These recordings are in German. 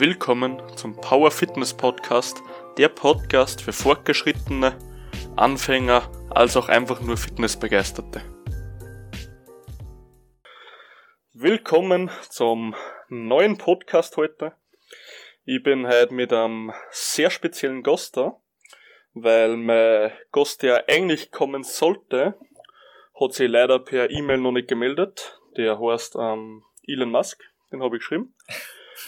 Willkommen zum Power Fitness Podcast, der Podcast für Fortgeschrittene, Anfänger als auch einfach nur Fitnessbegeisterte. Willkommen zum neuen Podcast heute. Ich bin heute mit einem sehr speziellen Gast da, weil mein Gast, der eigentlich kommen sollte, hat sich leider per E-Mail noch nicht gemeldet. Der heißt ähm, Elon Musk, den habe ich geschrieben.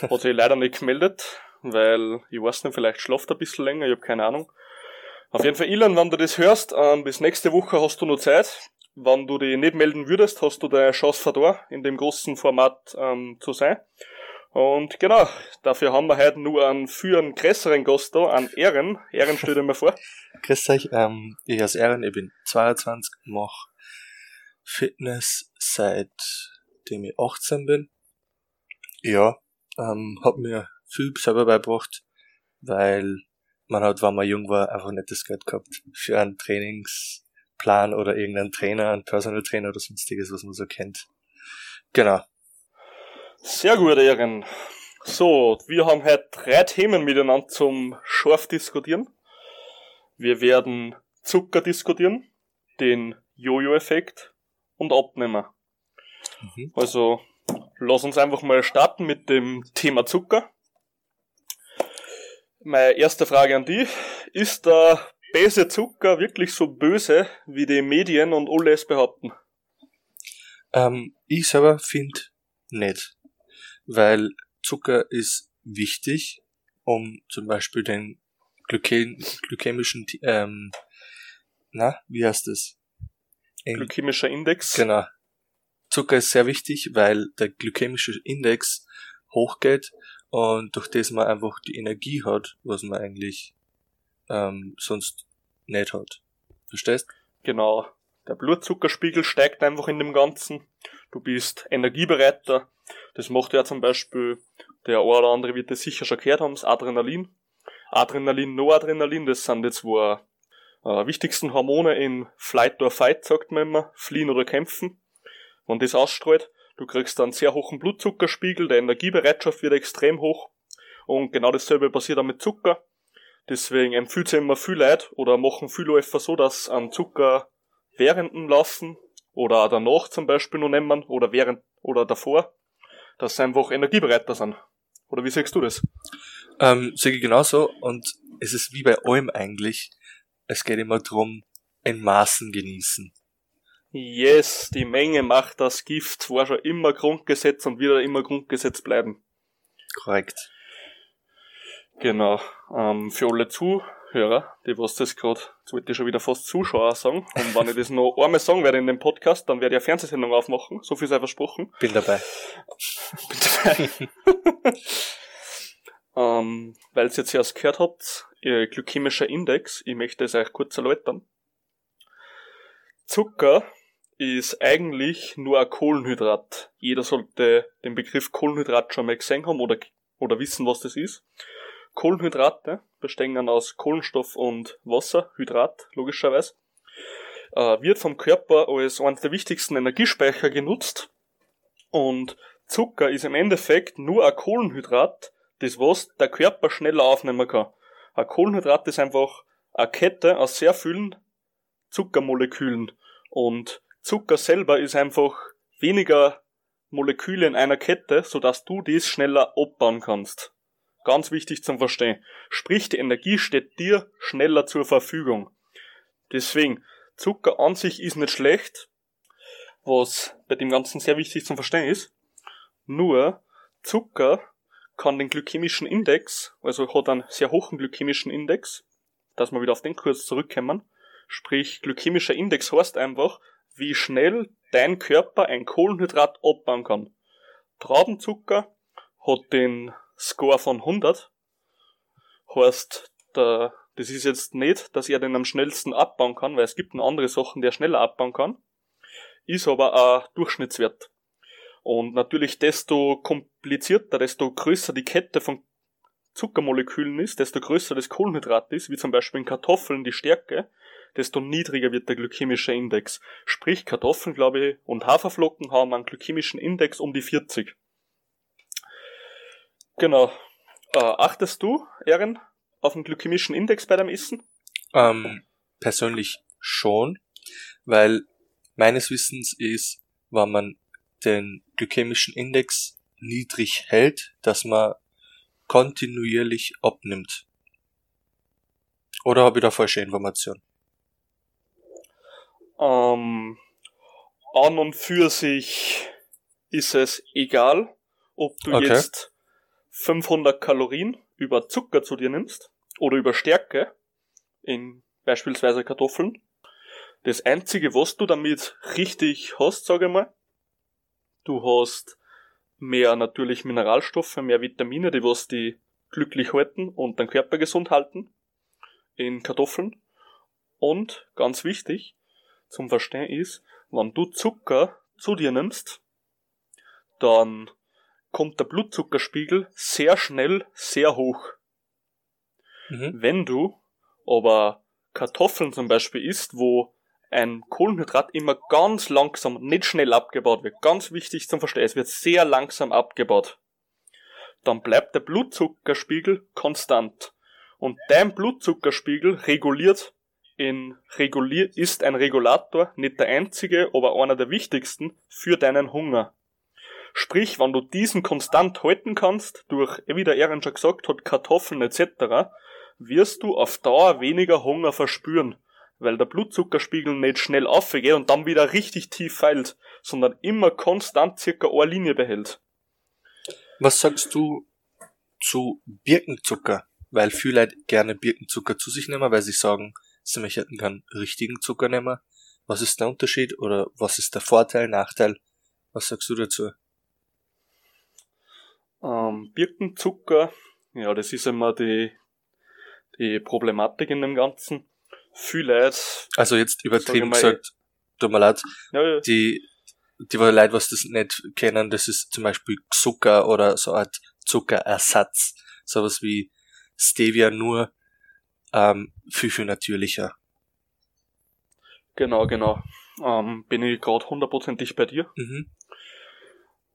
Hat sich leider nicht gemeldet, weil ich weiß nicht, vielleicht schlaft er ein bisschen länger, ich habe keine Ahnung. Auf jeden Fall, Elon, wenn du das hörst, ähm, bis nächste Woche hast du noch Zeit. Wenn du dich nicht melden würdest, hast du deine Chance verloren, in dem großen Format ähm, zu sein. Und genau, dafür haben wir heute nur einen für einen größeren Gast da, einen Ehren. Ehren, stell dir mal vor. Grüß euch, ähm, ich heiße Ehren, ich bin 22, mache Fitness seitdem ich 18 bin. Ja, ähm, hat mir viel selber beigebracht, weil man hat, wenn man jung war, einfach nicht das Geld gehabt für einen Trainingsplan oder irgendeinen Trainer, einen Personal Trainer oder sonstiges, was man so kennt. Genau. Sehr gut, Ehren. So, wir haben heute drei Themen miteinander zum scharf diskutieren. Wir werden Zucker diskutieren, den Jojo-Effekt und Abnehmen. Mhm. Also lass uns einfach mal starten mit dem Thema Zucker. Meine erste Frage an dich. Ist der böse Zucker wirklich so böse, wie die Medien und alle es behaupten? Ähm, ich selber finde nicht. Weil Zucker ist wichtig, um zum Beispiel den Glykä glykämischen, ähm, na, wie heißt das? Glykämischer Index. Genau, Zucker ist sehr wichtig, weil der glykämische Index hochgeht und durch das man einfach die Energie hat, was man eigentlich ähm, sonst nicht hat. Verstehst? Genau. Der Blutzuckerspiegel steigt einfach in dem Ganzen. Du bist energiebereiter. Das macht ja zum Beispiel, der eine oder andere wird das sicher schon gehört haben, das Adrenalin. Adrenalin, Noradrenalin, das sind die zwei äh, wichtigsten Hormone in Flight or Fight, sagt man immer, fliehen oder kämpfen. Wenn das ausstrahlt, du kriegst einen sehr hohen Blutzuckerspiegel, der Energiebereitschaft wird extrem hoch. Und genau dasselbe passiert auch mit Zucker. Deswegen empfiehlt sich immer viel Leute oder machen viele Läufer so, dass an Zucker während dem Laufen oder auch danach zum Beispiel noch nehmen oder während oder davor, dass sie einfach energiebereiter sind. Oder wie siehst du das? Ähm, sehe ich genauso und es ist wie bei allem eigentlich. Es geht immer darum, in Maßen genießen. Yes, die Menge macht das Gift, war schon immer Grundgesetz und wieder immer Grundgesetz bleiben. Korrekt. Genau. Ähm, für alle Zuhörer, die was das gerade, jetzt wollte ich schon wieder fast Zuschauer sagen, und wenn ich das noch einmal sagen werde in dem Podcast, dann werde ich eine Fernsehsendung aufmachen, so viel sei versprochen. Bin dabei. Bin dabei. ähm, weil ihr jetzt erst gehört habt, ihr glykämischer Index, ich möchte es euch kurz erläutern. Zucker ist eigentlich nur ein Kohlenhydrat. Jeder sollte den Begriff Kohlenhydrat schon mal gesehen haben oder, oder wissen, was das ist. Kohlenhydrate bestehen dann aus Kohlenstoff und Wasser, Hydrat, logischerweise. Äh, wird vom Körper als eines der wichtigsten Energiespeicher genutzt. Und Zucker ist im Endeffekt nur ein Kohlenhydrat, das was der Körper schneller aufnehmen kann. Ein Kohlenhydrat ist einfach eine Kette aus sehr vielen Zuckermolekülen. Und Zucker selber ist einfach weniger Moleküle in einer Kette, sodass du dies schneller abbauen kannst. Ganz wichtig zum Verstehen. Sprich, die Energie steht dir schneller zur Verfügung. Deswegen, Zucker an sich ist nicht schlecht, was bei dem Ganzen sehr wichtig zum Verstehen ist. Nur, Zucker kann den glykämischen Index, also hat einen sehr hohen glykämischen Index, dass wir wieder auf den Kurs zurückkommen. Sprich, glykämischer Index heißt einfach, wie schnell dein Körper ein Kohlenhydrat abbauen kann. Traubenzucker hat den Score von 100. Heißt, der, das ist jetzt nicht, dass er den am schnellsten abbauen kann, weil es gibt noch andere Sachen, die er schneller abbauen kann. Ist aber ein Durchschnittswert. Und natürlich, desto komplizierter, desto größer die Kette von Zuckermolekülen ist, desto größer das Kohlenhydrat ist, wie zum Beispiel in Kartoffeln die Stärke, desto niedriger wird der glykämische Index. Sprich, Kartoffeln, glaube ich, und Haferflocken haben einen glykämischen Index um die 40. Genau. Äh, achtest du, Erin, auf den glykämischen Index bei deinem Essen? Ähm, persönlich schon, weil meines Wissens ist, wenn man den glykämischen Index niedrig hält, dass man kontinuierlich abnimmt. Oder habe ich da falsche Information? Ähm, an und für sich ist es egal, ob du Okay. jetzt 500 Kalorien über Zucker zu dir nimmst oder über Stärke in beispielsweise Kartoffeln. Das einzige, was du damit richtig hast, sage ich mal, du hast mehr natürlich Mineralstoffe, mehr Vitamine, die was die glücklich halten und den Körper gesund halten in Kartoffeln. Und ganz wichtig zum Verstehen ist, wenn du Zucker zu dir nimmst, dann kommt der Blutzuckerspiegel sehr schnell sehr hoch. Mhm. Wenn du aber Kartoffeln zum Beispiel isst, wo ein Kohlenhydrat immer ganz langsam, nicht schnell abgebaut wird, ganz wichtig zum Verstehen, es wird sehr langsam abgebaut, dann bleibt der Blutzuckerspiegel konstant. Und dein Blutzuckerspiegel reguliert in reguliert ist ein Regulator, nicht der einzige, aber einer der wichtigsten für deinen Hunger. Sprich, wenn du diesen konstant halten kannst, durch, wie der Ehren schon gesagt hat, Kartoffeln etc., wirst du auf Dauer weniger Hunger verspüren, weil der Blutzuckerspiegel nicht schnell aufgeht und dann wieder richtig tief fällt, sondern immer konstant circa eine Linie behält. Was sagst du zu Birkenzucker? Weil viele Leute gerne Birkenzucker zu sich nehmen, weil sie sagen, sie möchten keinen richtigen Zucker nehmen. Was ist der Unterschied oder was ist der Vorteil, Nachteil? Was sagst du dazu? Ähm, Birkenzucker, ja, das ist immer die, die Problematik in dem Ganzen. Viele Leute, Also jetzt übertrieben ich mal, gesagt, tut mir leid, ja, ja, die, die Leute, was das nicht kennen, das ist zum Beispiel Zucker oder so eine Art Zuckerersatz. Sowas wie Stevia nur ähm, viel, viel natürlicher. genau, genau. Ähm, bin ich gerade hundertprozentig bei dir. Mhm.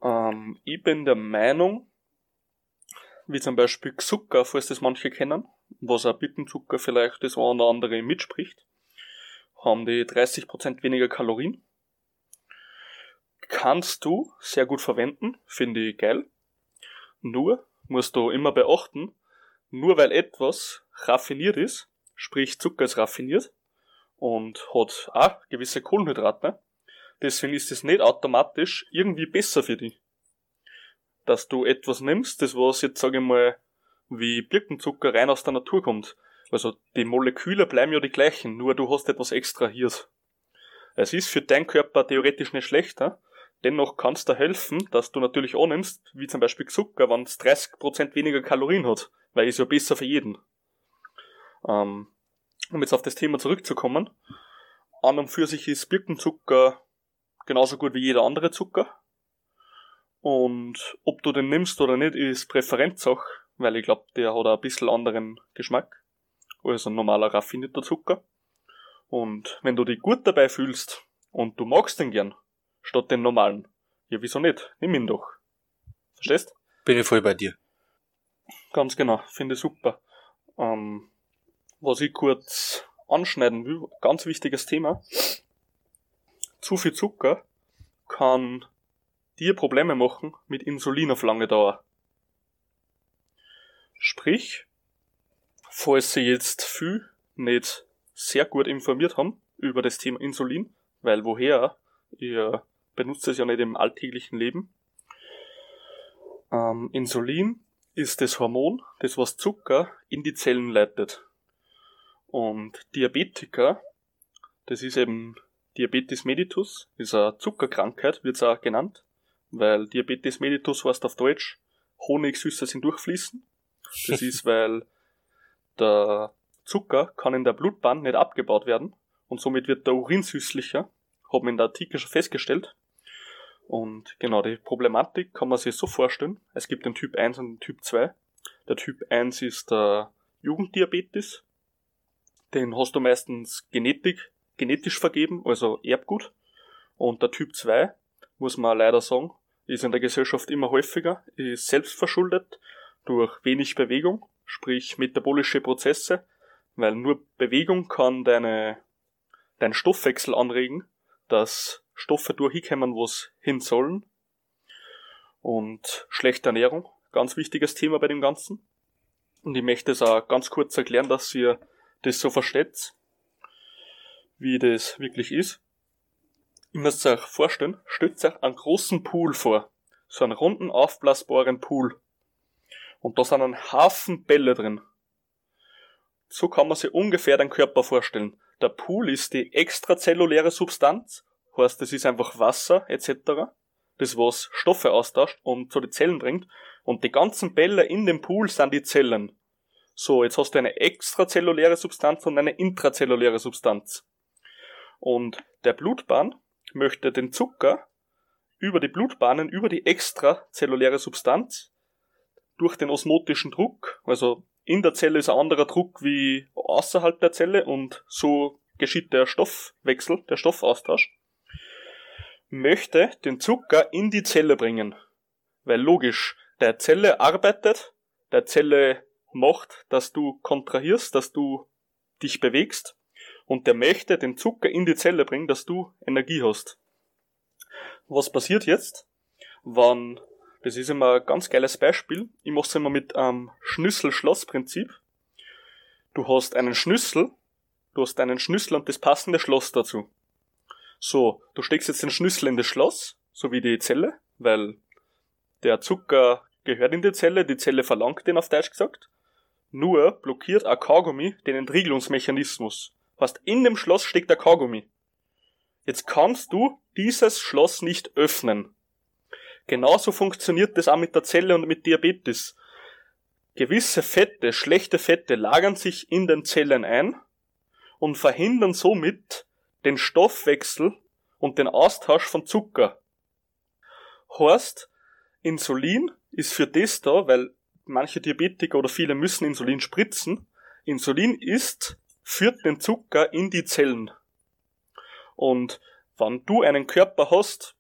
Ähm, ich bin der Meinung, wie zum Beispiel Zucker, falls das manche kennen, was auch Birkenzucker vielleicht das eine oder andere mitspricht, haben die 30% weniger Kalorien. Kannst du sehr gut verwenden, finde ich geil. Nur musst du immer beachten, nur weil etwas raffiniert ist, sprich Zucker ist raffiniert und hat auch gewisse Kohlenhydrate, deswegen ist es nicht automatisch irgendwie besser für dich. Dass du etwas nimmst, das was jetzt sage ich mal wie Birkenzucker rein aus der Natur kommt. Also die Moleküle bleiben ja die gleichen, nur du hast etwas extrahiert. Es ist für deinen Körper theoretisch nicht schlechter, dennoch kann es dir helfen, dass du natürlich annimmst, wie zum Beispiel Zucker, wenn es 30% weniger Kalorien hat, weil ist ja besser für jeden. Ähm, um jetzt auf das Thema zurückzukommen, an und für sich ist Birkenzucker genauso gut wie jeder andere Zucker. Und ob du den nimmst oder nicht, ist Präferenzsache, weil ich glaube, der hat ein bisschen anderen Geschmack als ein normaler raffinierter Zucker. Und wenn du dich gut dabei fühlst und du magst den gern, statt den normalen, ja wieso nicht? Nimm ihn doch. Verstehst? Bin ich voll bei dir. Ganz genau, finde ich super. Ähm, was ich kurz anschneiden will, ganz wichtiges Thema. Zu viel Zucker kann dir Probleme machen mit Insulin auf lange Dauer. Sprich, falls sie jetzt viel nicht sehr gut informiert haben über das Thema Insulin, weil woher, ihr benutzt es ja nicht im alltäglichen Leben. Ähm, Insulin ist das Hormon, das was Zucker in die Zellen leitet. Und Diabetiker, das ist eben Diabetes mellitus, ist eine Zuckerkrankheit, wird es auch genannt, weil Diabetes mellitus heißt auf Deutsch Honigsüße sind durchfließen. Das ist, weil der Zucker kann in der Blutbahn nicht abgebaut werden und somit wird der Urin süßlicher, haben wir in der Artikel schon festgestellt. Und genau, die Problematik kann man sich so vorstellen. Es gibt den Typ 1 und den Typ 2. Der Typ 1 ist der Jugenddiabetes. Den hast du meistens Genetik, genetisch vergeben, also Erbgut. Und der Typ 2, muss man leider sagen, ist in der Gesellschaft immer häufiger, ist selbstverschuldet durch wenig Bewegung, sprich metabolische Prozesse, weil nur Bewegung kann deine, deinen Stoffwechsel anregen, dass Stoffe durchkommen, wo es hin sollen. Und schlechte Ernährung, ganz wichtiges Thema bei dem Ganzen. Und ich möchte es auch ganz kurz erklären, dass ihr das so versteht, wie das wirklich ist. Ihr müsst euch vorstellen, stellt euch einen großen Pool vor. So einen runden, aufblasbaren Pool. Und da sind ein Haufen Bälle drin. So kann man sich ungefähr den Körper vorstellen. Der Pool ist die extrazelluläre Substanz, heißt, das ist einfach Wasser etc., das was Stoffe austauscht und zu den Zellen bringt. Und die ganzen Bälle in dem Pool sind die Zellen. So, jetzt hast du eine extrazelluläre Substanz und eine intrazelluläre Substanz. Und der Blutbahn möchte den Zucker über die Blutbahnen, über die extrazelluläre Substanz durch den osmotischen Druck, also in der Zelle ist ein anderer Druck wie außerhalb der Zelle und so geschieht der Stoffwechsel, der Stoffaustausch, möchte den Zucker in die Zelle bringen. Weil logisch, der Zelle arbeitet, der Zelle macht, dass du kontrahierst, dass du dich bewegst und der möchte den Zucker in die Zelle bringen, dass du Energie hast. Was passiert jetzt, wann das ist immer ein ganz geiles Beispiel. Ich mache es immer mit einem Schlüssel-Schloss-Prinzip. Du hast einen Schlüssel, du hast einen Schlüssel und das passende Schloss dazu. So, du steckst jetzt den Schlüssel in das Schloss, so wie die Zelle, weil der Zucker gehört in die Zelle, die Zelle verlangt den auf Deutsch gesagt. Nur blockiert ein Kaugummi den Entriegelungsmechanismus. Heißt, in dem Schloss steckt der Kaugummi. Jetzt kannst du dieses Schloss nicht öffnen. Genauso funktioniert das auch mit der Zelle und mit Diabetes. Gewisse Fette, schlechte Fette lagern sich in den Zellen ein und verhindern somit den Stoffwechsel und den Austausch von Zucker. Horst, Insulin ist für das da, weil manche Diabetiker oder viele müssen Insulin spritzen. Insulin ist, führt den Zucker in die Zellen. Und wenn du einen Körper hast,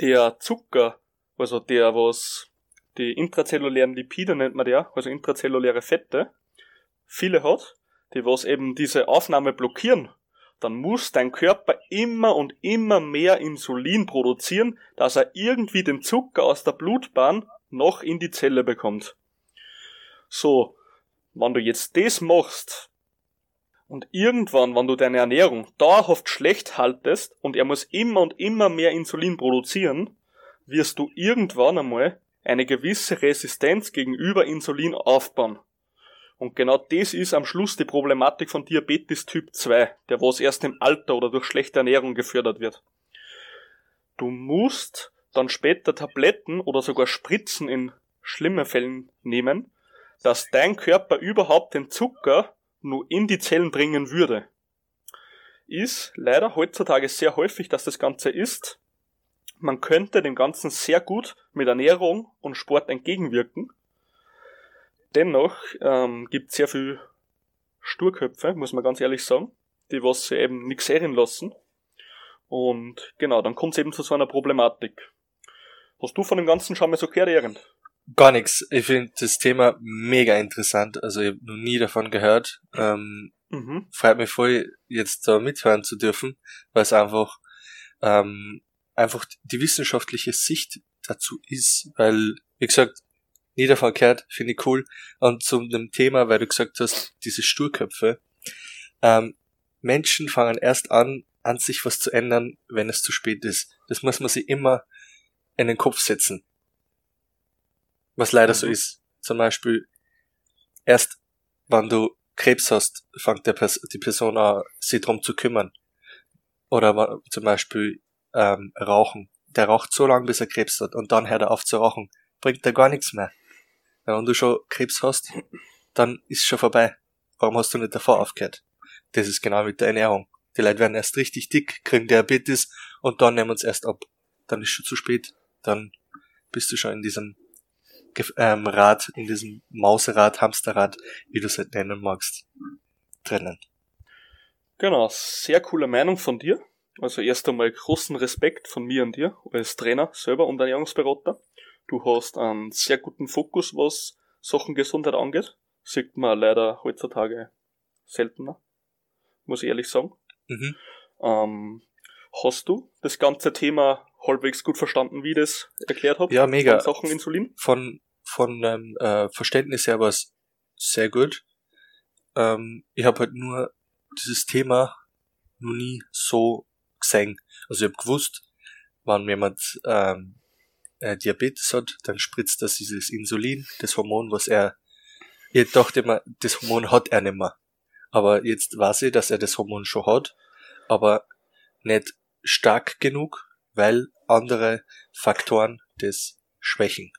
der Zucker, also der, was die intrazellulären Lipide nennt man der, also intrazelluläre Fette, viele hat, die was eben diese Aufnahme blockieren, dann muss dein Körper immer und immer mehr Insulin produzieren, dass er irgendwie den Zucker aus der Blutbahn noch in die Zelle bekommt. So, wenn du jetzt das machst, und irgendwann, wenn du deine Ernährung dauerhaft schlecht haltest und er muss immer und immer mehr Insulin produzieren, wirst du irgendwann einmal eine gewisse Resistenz gegenüber Insulin aufbauen. Und genau das ist am Schluss die Problematik von Diabetes Typ 2, der was erst im Alter oder durch schlechte Ernährung gefördert wird. Du musst dann später Tabletten oder sogar Spritzen in schlimmen Fällen nehmen, dass dein Körper überhaupt den Zucker nur in die Zellen bringen würde. Ist leider heutzutage sehr häufig, dass das Ganze ist. Man könnte dem Ganzen sehr gut mit Ernährung und Sport entgegenwirken. Dennoch ähm, gibt sehr viel Sturköpfe, muss man ganz ehrlich sagen, die was sie eben nichts sehen lassen. Und genau, dann kommt es eben zu so einer Problematik. Hast du von dem Ganzen schon mal so gehört, Ehren? Gar nichts. Ich finde das Thema mega interessant. Also ich habe noch nie davon gehört. Ähm, mhm. Freut mich voll, jetzt da mithören zu dürfen, weil es einfach ähm, einfach die wissenschaftliche Sicht dazu ist. Weil, wie gesagt, nie davon gehört, finde ich cool. Und zu dem Thema, weil du gesagt hast, diese Sturköpfe. Ähm, Menschen fangen erst an, an sich was zu ändern, wenn es zu spät ist. Das muss man sich immer in den Kopf setzen. Was leider mhm. so ist. Zum Beispiel, erst wenn du Krebs hast, fängt der Pers die Person an, sich drum zu kümmern. Oder zum Beispiel ähm, Rauchen. Der raucht so lange, bis er Krebs hat und dann hört er auf zu rauchen. Bringt er gar nichts mehr. Ja, wenn du schon Krebs hast, dann ist schon vorbei. Warum hast du nicht davor aufgehört? Das ist genau mit der Ernährung. Die Leute werden erst richtig dick, kriegen Diabetes und dann nehmen uns erst ab. Dann ist schon zu spät. Dann bist du schon in diesem ähm, Rad, in diesem Mauserad, Hamsterrad, wie du es halt nennen magst, drinnen. Genau, sehr coole Meinung von dir. Also erst einmal großen Respekt von mir und dir als Trainer selber und Ernährungsberater. Du hast einen sehr guten Fokus, was Sachen Gesundheit angeht. Sieht man leider heutzutage seltener, muss ich ehrlich sagen. Mhm. Ähm, hast du das ganze Thema halbwegs gut verstanden, wie ich das erklärt habe? Ja, mega. Von Sachen Insulin? Von, von ähm, äh, Verständnis her war es sehr gut. Ähm, ich habe halt nur dieses Thema noch nie so gesehen. Also ich habe gewusst, wenn jemand ähm, äh, Diabetes hat, dann spritzt das dieses Insulin, das Hormon, was er, ich dachte immer, das Hormon hat er nicht mehr. Aber jetzt weiß ich, dass er das Hormon schon hat, aber nicht stark genug, weil andere Faktoren das schwächen.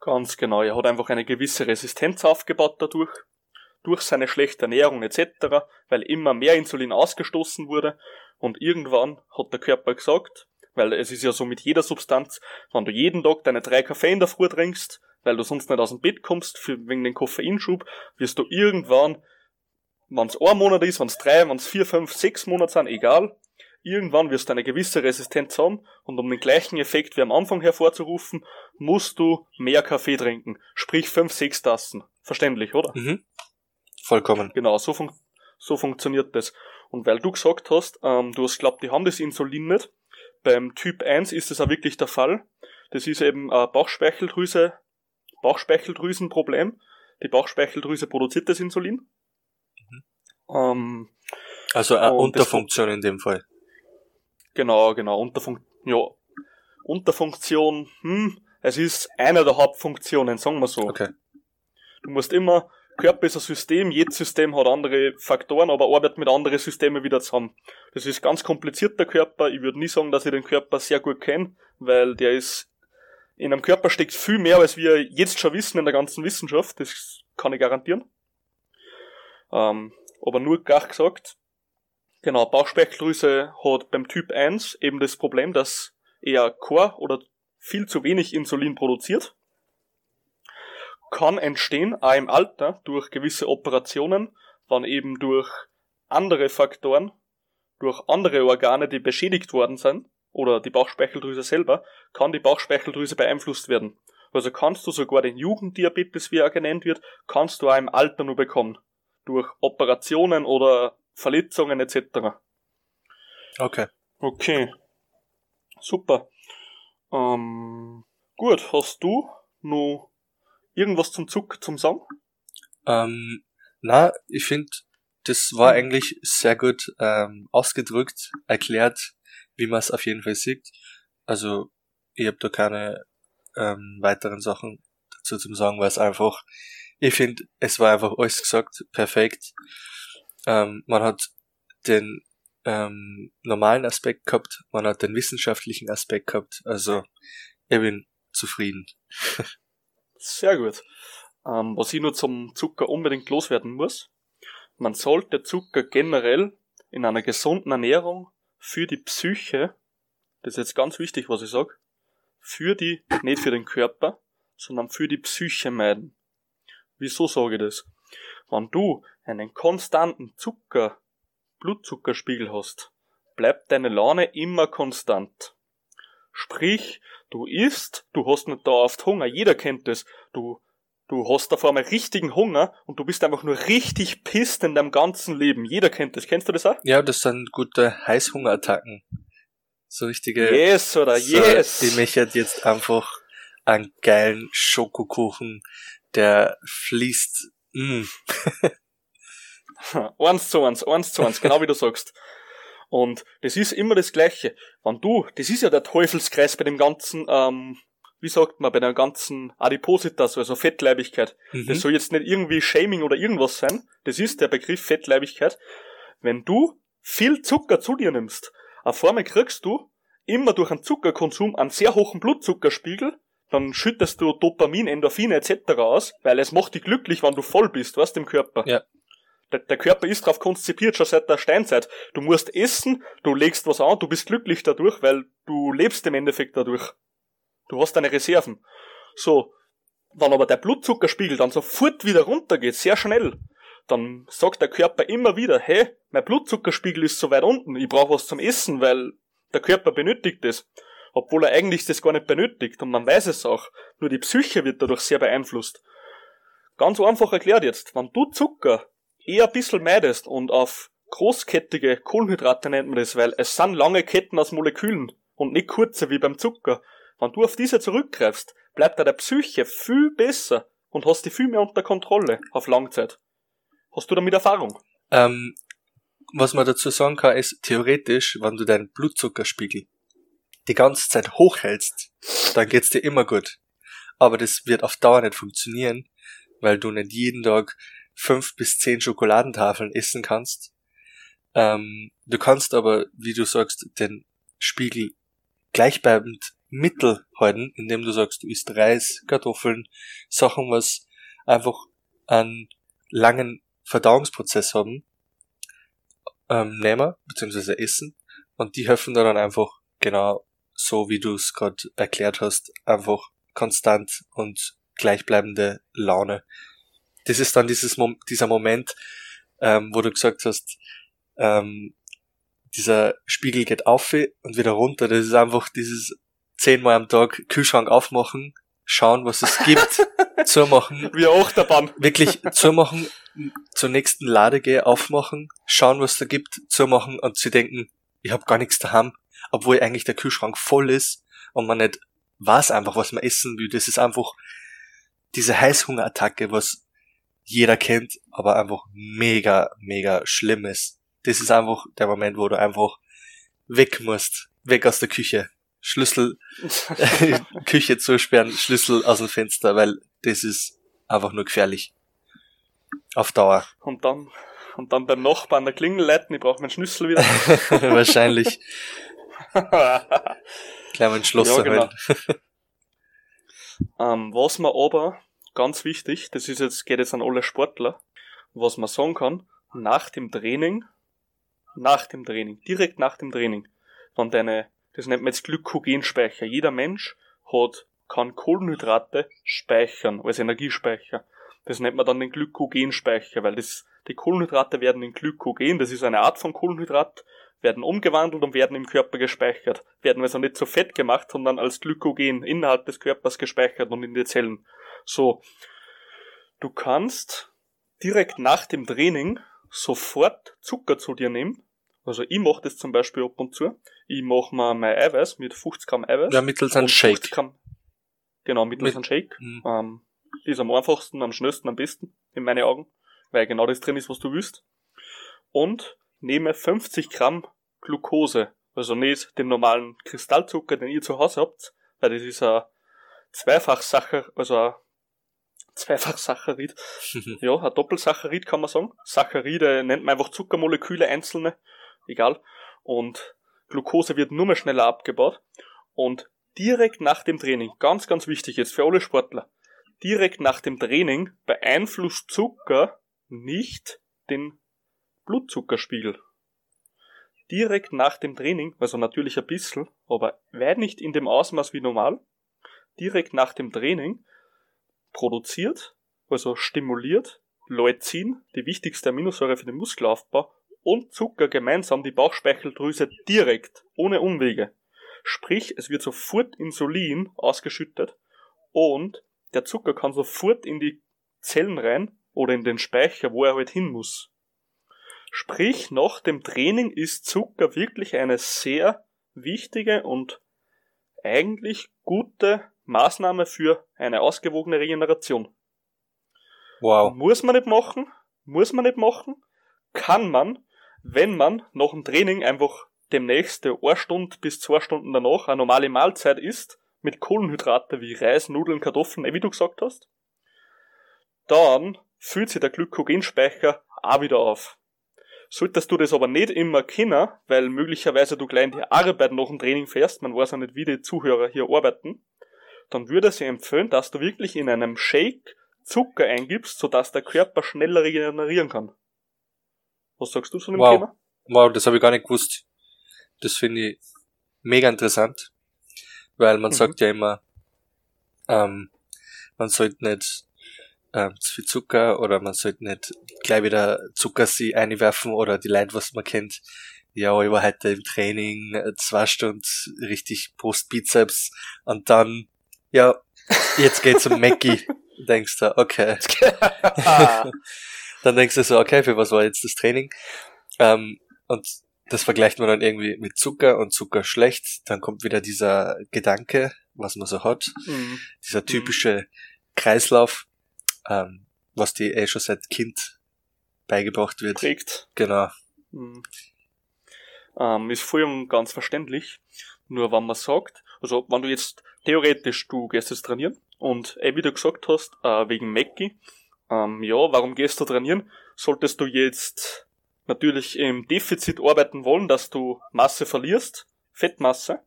Ganz genau, er hat einfach eine gewisse Resistenz aufgebaut dadurch, durch seine schlechte Ernährung etc., weil immer mehr Insulin ausgestoßen wurde und irgendwann hat der Körper gesagt, weil es ist ja so mit jeder Substanz, wenn du jeden Tag deine drei Kaffee in der Früh trinkst, weil du sonst nicht aus dem Bett kommst, wegen den Koffeinschub, wirst du irgendwann, wenn es ein Monat ist, wenn es drei, wenn es vier, fünf, sechs Monate sind, egal, irgendwann wirst du eine gewisse Resistenz haben und um den gleichen Effekt wie am Anfang hervorzurufen, musst du mehr Kaffee trinken. Sprich fünf, sechs Tassen. Verständlich, oder? Mhm. Vollkommen. Genau, so, fun so funktioniert das. Und weil du gesagt hast, ähm, du hast glaubt, die haben das Insulin nicht. Beim Typ 1 ist das auch wirklich der Fall. Das ist eben ein Bauchspeicheldrüse, Bauchspeicheldrüsenproblem. Die Bauchspeicheldrüse produziert das Insulin. Mhm. Ähm, Also eine Unterfunktion in dem Fall. Genau, genau. Unterfunk ja. Unterfunktion, hm, es ist eine der Hauptfunktionen, sagen wir so. Okay. Du musst immer, Körper ist ein System, jedes System hat andere Faktoren, aber arbeitet mit anderen Systemen wieder zusammen. Das ist ganz kompliziert, der Körper. Ich würde nie sagen, dass ich den Körper sehr gut kenne, weil der ist, in einem Körper steckt viel mehr, als wir jetzt schon wissen in der ganzen Wissenschaft. Das kann ich garantieren. Ähm, aber nur gar gesagt, Genau, Bauchspeicheldrüse hat beim Typ 1 eben das Problem, dass er Chor oder viel zu wenig Insulin produziert. Kann entstehen, auch im Alter, durch gewisse Operationen, wann eben durch andere Faktoren, durch andere Organe, die beschädigt worden sind, oder die Bauchspeicheldrüse selber, kann die Bauchspeicheldrüse beeinflusst werden. Also kannst du sogar den Jugenddiabetes, wie er genannt wird, kannst du auch im Alter nur bekommen. Durch Operationen oder Verletzungen etc. Okay. Okay. Super. Ähm, gut, hast du noch irgendwas zum Zucker zum Sagen? Ähm, na, ich finde, das war eigentlich sehr gut ähm, ausgedrückt, erklärt, wie man es auf jeden Fall sieht. Also, ich habe da keine ähm, weiteren Sachen dazu zum sagen, weil es einfach, ich finde, es war einfach alles gesagt, perfekt. Ähm, man hat den ähm, normalen Aspekt gehabt, man hat den wissenschaftlichen Aspekt gehabt, also ich bin zufrieden. Sehr gut. Ähm, was ich nur zum Zucker unbedingt loswerden muss, man sollte Zucker generell in einer gesunden Ernährung für die Psyche, das ist jetzt ganz wichtig, was ich sag, für die, nicht für den Körper, sondern für die Psyche meiden. Wieso sage ich das? Wenn du einen konstanten Zucker, Blutzuckerspiegel hast, bleibt deine Laune immer konstant. Sprich, du isst, du hast nicht dauerhaft Hunger, jeder kennt das. Du, du hast auf einmal richtigen Hunger und du bist einfach nur richtig pisst in deinem ganzen Leben. Jeder kennt das. Kennst du das auch? Ja, das sind gute Heißhungerattacken. So richtige. Yes, oder so, yes. Ich möchte jetzt einfach einen geilen Schokokuchen, der fließt. Mm. eins zu eins, eins zu eins, genau wie du sagst. Und das ist immer das Gleiche. Wenn du, das ist ja der Teufelskreis bei dem ganzen, ähm, wie sagt man, bei der ganzen Adipositas, also Fettleibigkeit. Mhm. Das soll jetzt nicht irgendwie Shaming oder irgendwas sein. Das ist der Begriff Fettleibigkeit. Wenn du viel Zucker zu dir nimmst, auf einmal kriegst du immer durch einen Zuckerkonsum einen sehr hohen Blutzuckerspiegel, dann schüttest du Dopamin, Endorphine etc. aus, weil es macht dich glücklich, wenn du voll bist, weißt im Körper. Ja. Der, der Körper ist darauf konzipiert, schon seit der Steinzeit. Du musst essen, du legst was an, du bist glücklich dadurch, weil du lebst im Endeffekt dadurch. Du hast deine Reserven. So, wenn aber der Blutzuckerspiegel dann sofort wieder runtergeht, sehr schnell, dann sagt der Körper immer wieder, hey, mein Blutzuckerspiegel ist so weit unten, ich brauche was zum Essen, weil der Körper benötigt es. Obwohl er eigentlich das gar nicht benötigt und man weiß es auch. Nur die Psyche wird dadurch sehr beeinflusst. Ganz einfach erklärt jetzt, wenn du Zucker eher ein bisschen meidest und auf großkettige Kohlenhydrate nennt man das, weil es sind lange Ketten aus Molekülen und nicht kurze wie beim Zucker. Wenn du auf diese zurückgreifst, bleibt der Psyche viel besser und hast die viel mehr unter Kontrolle auf Langzeit. Hast du damit Erfahrung? Ähm, was man dazu sagen kann, ist theoretisch, wenn du deinen Blutzuckerspiegel die ganze Zeit hochhältst, dann geht's dir immer gut. Aber das wird auf Dauer nicht funktionieren, weil du nicht jeden Tag fünf bis zehn Schokoladentafeln essen kannst. Ähm, du kannst aber, wie du sagst, den Spiegel gleichbleibend mittel halten, indem du sagst, du isst Reis, Kartoffeln, Sachen, was einfach einen langen Verdauungsprozess haben, ähm, nehmen, beziehungsweise essen. Und die helfen da dann einfach genau so, wie du es gerade erklärt hast, einfach konstant und gleichbleibende Laune. Das ist dann dieses Mom dieser Moment, ähm, wo du gesagt hast, ähm, dieser Spiegel geht auf und wieder runter. Das ist einfach dieses zehnmal am Tag Kühlschrank aufmachen, schauen, was es gibt, zumachen. Wie auch der Bahn. Wirklich zumachen, zur nächsten Lade gehen, aufmachen, schauen, was da gibt, zumachen und zu denken, ich habe gar nichts daheim, obwohl eigentlich der Kühlschrank voll ist und man nicht weiß einfach, was man essen will. Das ist einfach diese Heißhungerattacke, was jeder kennt, aber einfach mega, mega schlimm ist. Das ist einfach der Moment, wo du einfach weg musst, weg aus der Küche, Schlüssel, Küche zusperren, Schlüssel aus dem Fenster, weil das ist einfach nur gefährlich. Auf Dauer. Und dann, und dann beim Nachbarn der Klingel leiten, ich brauche meinen Schlüssel wieder. Wahrscheinlich. Ein Schloss ja, genau. ähm, was man aber, ganz wichtig, das ist jetzt, geht jetzt an alle Sportler, was man sagen kann, nach dem Training, nach dem Training, direkt nach dem Training, dann deine, das nennt man jetzt Glykogenspeicher. Jeder Mensch hat, kann Kohlenhydrate speichern, als Energiespeicher. Das nennt man dann den Glykogenspeicher, weil das, die Kohlenhydrate werden in Glykogen, das ist eine Art von Kohlenhydrat, werden umgewandelt und werden im Körper gespeichert. Werden also nicht zu Fett gemacht, sondern als Glykogen innerhalb des Körpers gespeichert und in die Zellen. So. Du kannst direkt nach dem Training sofort Zucker zu dir nehmen. Also ich mache das zum Beispiel ab und zu. Ich mache mir mein Eiweiß mit 50 Gramm Eiweiß. Ja, mittels einem Shake. Gramm, genau, mittels mit, einem Shake. Mhm. Ähm, ist am einfachsten, am schnellsten, am besten, in meinen Augen, weil genau das drin ist, was du willst. Und nehme 50 Gramm Glucose, also nicht den normalen Kristallzucker, den ihr zu Hause habt, weil das ist ein Zweifachsacher, also ein Zweifachsaccharid. ja, ein Doppelsaccharid kann man sagen. Saccharide nennt man einfach Zuckermoleküle einzelne, egal. Und Glucose wird nur mehr schneller abgebaut. Und direkt nach dem Training, ganz, ganz wichtig jetzt für alle Sportler, direkt nach dem Training beeinflusst Zucker nicht den Blutzuckerspiegel. Direkt nach dem Training, also natürlich ein bisschen, aber weit nicht in dem Ausmaß wie normal, direkt nach dem Training produziert, also stimuliert Leucin, die wichtigste Aminosäure für den Muskelaufbau, und Zucker gemeinsam die Bauchspeicheldrüse direkt, ohne Umwege. Sprich, es wird sofort Insulin ausgeschüttet und der Zucker kann sofort in die Zellen rein oder in den Speicher, wo er halt hin muss. Sprich, nach dem Training ist Zucker wirklich eine sehr wichtige und eigentlich gute Maßnahme für eine ausgewogene Regeneration. Wow. Muss man nicht machen, muss man nicht machen, kann man, wenn man nach dem Training einfach demnächst eine Stunde bis zwei Stunden danach eine normale Mahlzeit isst, mit Kohlenhydrate wie Reis, Nudeln, Kartoffeln, wie du gesagt hast, dann füllt sich der Glykogenspeicher auch wieder auf. Solltest du das aber nicht immer kennen, weil möglicherweise du gleich in die Arbeit nach dem Training fährst, man weiß ja nicht, wie die Zuhörer hier arbeiten, dann würde ich empfehlen, dass du wirklich in einem Shake Zucker eingibst, sodass der Körper schneller regenerieren kann. Was sagst du zu dem wow. Thema? Wow, das habe ich gar nicht gewusst. Das finde ich mega interessant, weil man mhm. sagt ja immer, ähm, man sollte nicht ähm, zu viel Zucker oder man sollte nicht gleich wieder Zucker sie einwerfen oder die Leute, was man kennt, ja, ich war heute im Training, äh, zwei Stunden richtig Brustbizeps und dann, ja, jetzt geht's um Mackie. denkst du, okay. dann denkst du so, okay, für was war jetzt das Training? Ähm, und das vergleicht man dann irgendwie mit Zucker und Zucker schlecht. Dann kommt wieder dieser Gedanke, was man so hat. Mhm. Dieser mhm. typische. Kreislauf, ähm, was die eh schon seit Kind beigebracht wird. Prägt. Genau. Mhm. Ähm, ist voll und ganz verständlich. Nur wenn man sagt, also wenn du jetzt theoretisch, du gehst jetzt trainieren und eh wie du gesagt hast, äh, wegen Mackie, ähm, ja, warum gehst du trainieren? Solltest du jetzt natürlich im Defizit arbeiten wollen, dass du Masse verlierst, Fettmasse,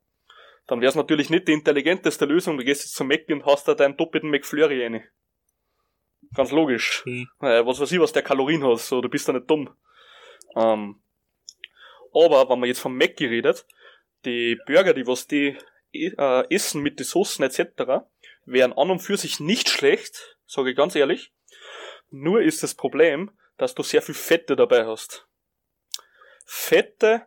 dann wäre es natürlich nicht die intelligenteste Lösung, du gehst jetzt zum Mackie und hast da deinen doppelten McFlurry rein. Ganz logisch. Hm. Äh, was weiß ich, was der Kalorien hat, so, du bist da nicht dumm. Ähm, aber, wenn man jetzt vom Mackie redet, die Burger, die was die äh, essen mit den Soßen etc., wären an und für sich nicht schlecht, sage ich ganz ehrlich. Nur ist das Problem, dass du sehr viel Fette dabei hast. Fette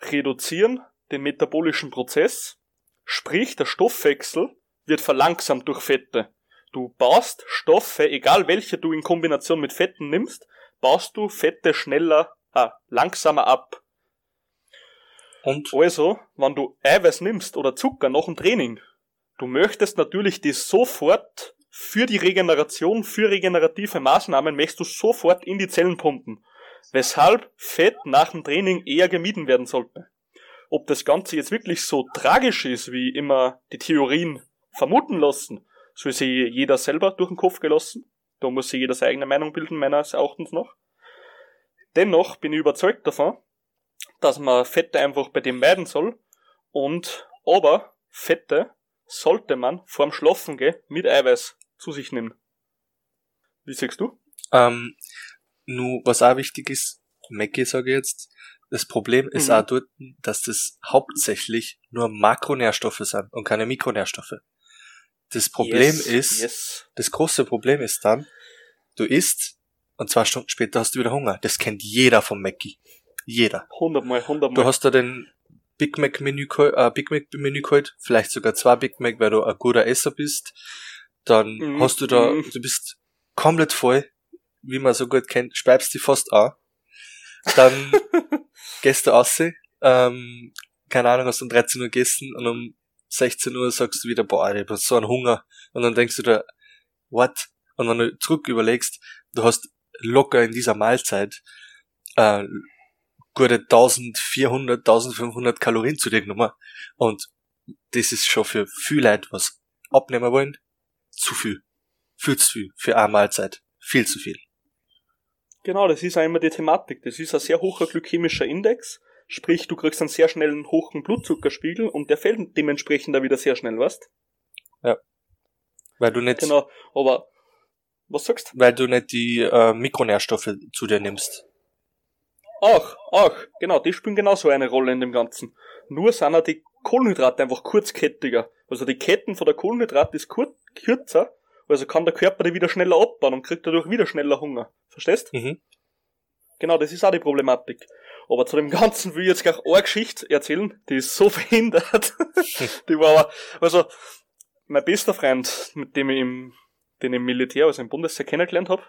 reduzieren den metabolischen Prozess, sprich der Stoffwechsel wird verlangsamt durch Fette. Du baust Stoffe, egal welche du in Kombination mit Fetten nimmst, baust du Fette schneller, ah, langsamer ab. Und? Also, wenn du Eiweiß nimmst oder Zucker nach dem Training, du möchtest natürlich die sofort für die Regeneration, für regenerative Maßnahmen möchtest du sofort in die Zellen pumpen. Weshalb Fett nach dem Training eher gemieden werden sollte. Ob das Ganze jetzt wirklich so tragisch ist, wie immer die Theorien vermuten lassen, so ist sie jeder selber durch den Kopf gelassen. Da muss sich jeder seine eigene Meinung bilden, meines Erachtens noch. Dennoch bin ich überzeugt davon, dass man Fette einfach bei dem meiden soll. Und aber Fette sollte man vorm Schlafen gehen mit Eiweiß zu sich nehmen. Wie siehst du? Ähm, nur was auch wichtig ist, Mackie sage ich jetzt, das Problem ist mhm. auch dort, dass das hauptsächlich nur Makronährstoffe sind und keine Mikronährstoffe. Das Problem yes, ist, yes. das große Problem ist dann, du isst und zwei Stunden später hast du wieder Hunger. Das kennt jeder vom Mackie. Jeder. Hundertmal, hundertmal. Du hast da den Big Mac Menü, äh, Big Mac Menü geholt, vielleicht sogar zwei Big Mac, weil du ein guter Esser bist. Dann mm, hast du da, mm. du bist komplett voll, wie man so gut kennt, speibst die fast an. Dann gehst du raus, ähm, keine Ahnung, hast um 13 Uhr gegessen und um 16 Uhr sagst du wieder, boah, ich hab so einen Hunger. Und dann denkst du da, what? Und wenn du zurück überlegst, du hast locker in dieser Mahlzeit äh, gute 1400, 1500 Kalorien zu dir genommen. Und das ist schon für viele Leute, was abnehmen wollen, zu viel. Viel zu viel. Für eine Mahlzeit. Viel zu viel. Genau, das ist einmal die Thematik. Das ist ein sehr hoher glykämischer Index. Sprich, du kriegst einen sehr schnellen hohen Blutzuckerspiegel und der fällt dementsprechend da wieder sehr schnell, weißt? Ja. Weil du nicht. Genau, aber was sagst? Weil du nicht die äh, Mikronährstoffe zu dir nimmst. Auch, auch, genau, die spielen genauso eine Rolle in dem Ganzen. Nur sind auch die Kohlenhydrate einfach kurzkettiger. Also die Ketten von der Kohlenhydrat ist kur kürzer, also kann der Körper die wieder schneller abbauen und kriegt dadurch wieder schneller Hunger. Verstehst? Mhm. Genau, das ist auch die Problematik. Aber zu dem Ganzen will ich jetzt gleich eine Geschichte erzählen, die ist so verhindert. die war aber, also, mein bester Freund, mit dem ich im, den ich im Militär, also im Bundesheer kennengelernt habe,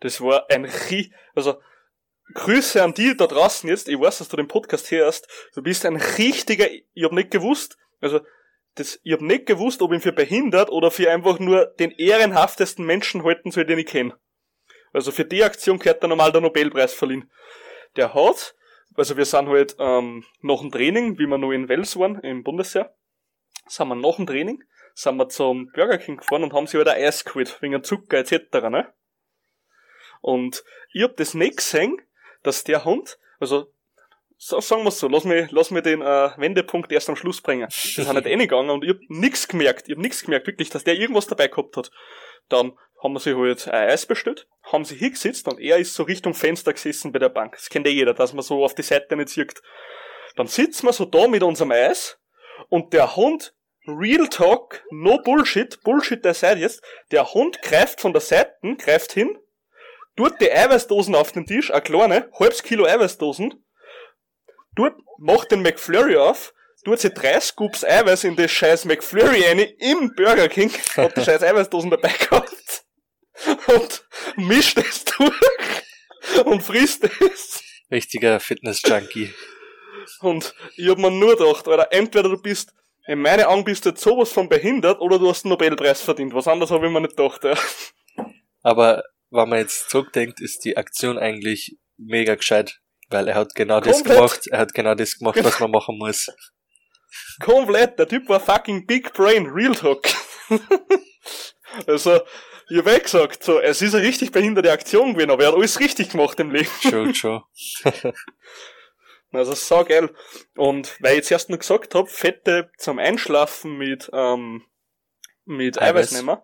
das war ein Rie, also, Grüße an die da draußen jetzt. Ich weiß, dass du den Podcast hörst. Du bist ein richtiger, ich hab nicht gewusst, also, das, ich hab nicht gewusst, ob ihn für behindert oder für einfach nur den ehrenhaftesten Menschen halten soll, den ich kenne. Also für die Aktion gehört der normal der Nobelpreis verliehen. Der hat, also wir sind halt ähm, nach dem Training, wie wir noch in Wels waren, im Bundesheer, sind wir nach dem Training, sind wir zum Burger King gefahren und haben sie halt ein Eis geholt, wegen Zucker etc. Ne? Und ich hab das nicht gesehen, dass der Hund, also so, sagen wir so, lass mich, lass mich den äh, Wendepunkt erst am Schluss bringen. Wir sind nicht reingegangen und ich hab nix gemerkt, ich hab nix gemerkt, wirklich, dass der irgendwas dabei gehabt hat. Dann haben wir sich halt ein Eis bestellt, haben sie hingesetzt und er ist so Richtung Fenster gesessen bei der Bank. Das kennt ja jeder, dass man so auf die Seite nicht sieht. Dann sitzen wir so da mit unserem Eis und der Hund, Real Talk, no Bullshit, Bullshit der Seite jetzt, der Hund greift von der Seite, greift hin, tut die Eiweißdosen auf den Tisch, eine kleine, halbes Kilo Eiweißdosen, tut, macht den McFlurry auf, tut sie drei Scoops Eiweiß in das scheiß McFlurry rein, im Burger King, hat die scheiß Eiweißdosen dabei gehabt, und mischt es durch, und frisst es. Richtiger Fitness-Junkie. Und ich hab mir nur gedacht, Alter, entweder du bist, in meinen Augen bist du jetzt sowas von behindert, oder du hast einen Nobelpreis verdient. Was anderes habe ich mir nicht gedacht, ja. Aber wenn man jetzt zurückdenkt, ist die Aktion eigentlich mega gescheit. Weil er hat genau das Komplett. gemacht, er hat genau das gemacht, was man machen muss. Komplett, der Typ war fucking Big Brain, Real Talk. also, ich hab eh gesagt, so, es ist eine richtig behinderte Aktion gewesen, aber er hat alles richtig gemacht im Leben. True, true. Also, so geil. Und weil ich jetzt erst noch gesagt hab, Fette zum Einschlafen mit, ähm, mit Eiweiß. Eiweiß nehmen.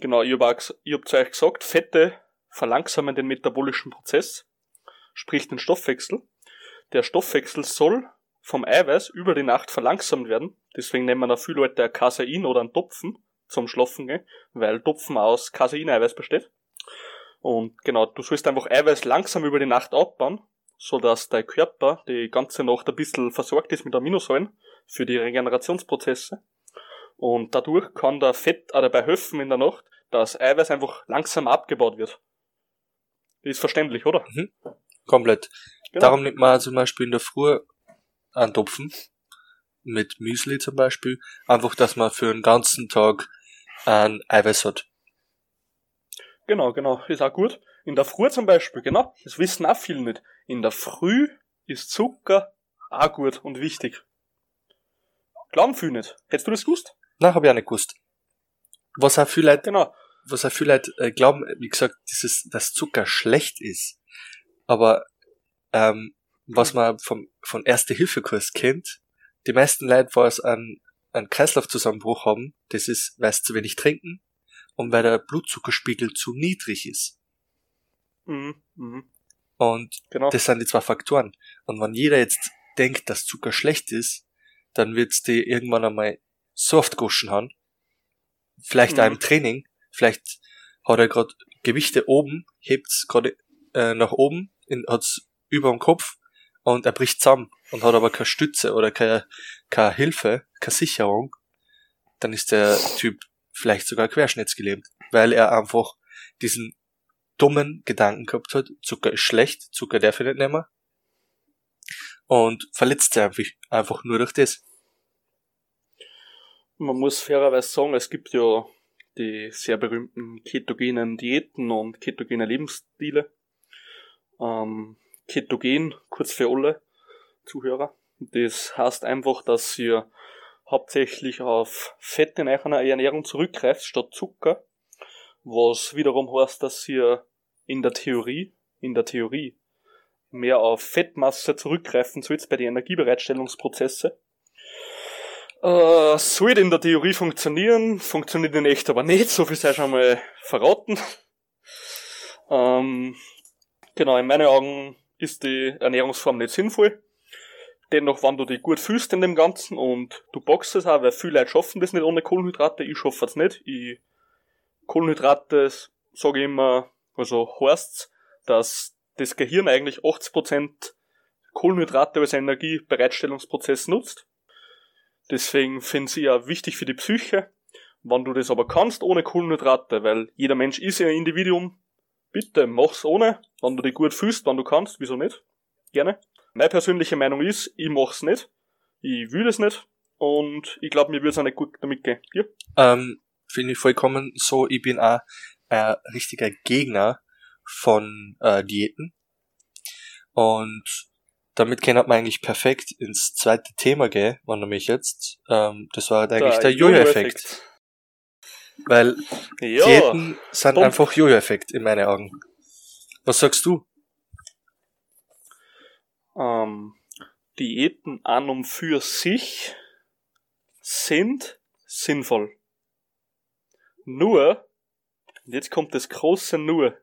Genau, ich hab, auch, ges- ich hab zu euch gesagt, Fette verlangsamen den metabolischen Prozess, sprich den Stoffwechsel. Der Stoffwechsel soll vom Eiweiß über die Nacht verlangsamt werden. Deswegen nehmen da viele Leute ein Casein oder einen Topfen zum Schlafen gehen, weil Topfen aus Casein-Eiweiß besteht. Und genau, du sollst einfach Eiweiß langsam über die Nacht abbauen, so dass dein Körper die ganze Nacht ein bisschen versorgt ist mit Aminosäuren für die Regenerationsprozesse. Und dadurch kann der Fett auch dabei helfen in der Nacht, dass Eiweiß einfach langsam abgebaut wird. Ist verständlich, oder? Komplett. Genau. Darum nimmt man zum Beispiel in der Früh einen Topfen mit Müsli zum Beispiel. Einfach, dass man für den ganzen Tag ein Eiweiß hat. Genau, genau, ist auch gut. In der Früh zum Beispiel, genau, das wissen auch viele nicht. In der Früh ist Zucker auch gut und wichtig. Glauben viele nicht. Hättest du das gewusst? Na, habe ich auch nicht gewusst. Was auch viele Leute, Genau. was auch viele Leute äh, glauben, wie gesagt, dieses, dass Zucker schlecht ist. Aber ähm, was man vom, von Erste-Hilfe-Kurs kennt, die meisten Leute, wo es einen, Kreislaufzusammenbruch haben, das ist, weil sie zu wenig trinken und weil der Blutzuckerspiegel zu niedrig ist. Mhm, mhm. Und Genau. das sind die zwei Faktoren. Und wenn jeder jetzt denkt, dass Zucker schlecht ist, dann wird's die irgendwann einmal so oft guschen haben. Vielleicht auch Mhm. im Training. Vielleicht hat er gerade Gewichte oben, hebt's gerade äh, nach oben, in, hat's über dem Kopf und er bricht zusammen und hat aber keine Stütze oder keine, keine Hilfe, keine Sicherung. Dann ist der Typ vielleicht sogar querschnittsgelähmt, weil er einfach diesen dummen Gedanken gehabt hat, Zucker ist schlecht, Zucker darf ich nicht nehmen. Und verletzt einfach, einfach nur durch das. Man muss fairerweise sagen, es gibt ja die sehr berühmten ketogenen Diäten und ketogene Lebensstile. Ähm, ketogen, kurz für alle Zuhörer. Das heißt einfach, dass ihr hauptsächlich auf Fett in eurer Ernährung zurückgreift statt Zucker. Was wiederum heißt, dass ihr in der Theorie, in der Theorie mehr auf Fettmasse zurückgreifen sollt bei den Energiebereitstellungsprozesse. Äh, sollte in der Theorie funktionieren, funktioniert in echt aber nicht, so viel sei schon mal verraten. Ähm, genau, in meinen Augen ist die Ernährungsform nicht sinnvoll. Dennoch, wenn du dich gut fühlst in dem Ganzen und du boxst es auch, weil viele Leute schaffen das nicht ohne Kohlenhydrate, ich schaffe es nicht. Ich, Kohlenhydrate, sage ich immer, also heißt's, dass das Gehirn eigentlich 80% Kohlenhydrate als Energiebereitstellungsprozess nutzt. Deswegen finde ich ja wichtig für die Psyche. Wenn du das aber kannst ohne Kohlenhydrate, weil jeder Mensch ist ja ein Individuum, bitte mach's ohne. Wenn du dich gut fühlst, wenn du kannst, wieso nicht? Gerne. Meine persönliche Meinung ist, ich mach's nicht. Ich will es nicht. Und ich glaube, mir wird's auch nicht gut damit gehen. Dir? Ähm, Finde ich vollkommen so, ich bin auch ein richtiger Gegner von äh, Diäten. Und damit kann man eigentlich perfekt ins zweite Thema gehen, wenn du mich jetzt. Ähm, das war halt eigentlich der, Jojo-Effekt. Weil Ja, Diäten sind Punkt. einfach Jojo-Effekt in meinen Augen. Was sagst du? ähm, Diäten an und für sich sind sinnvoll. Nur, und jetzt kommt das große Nur,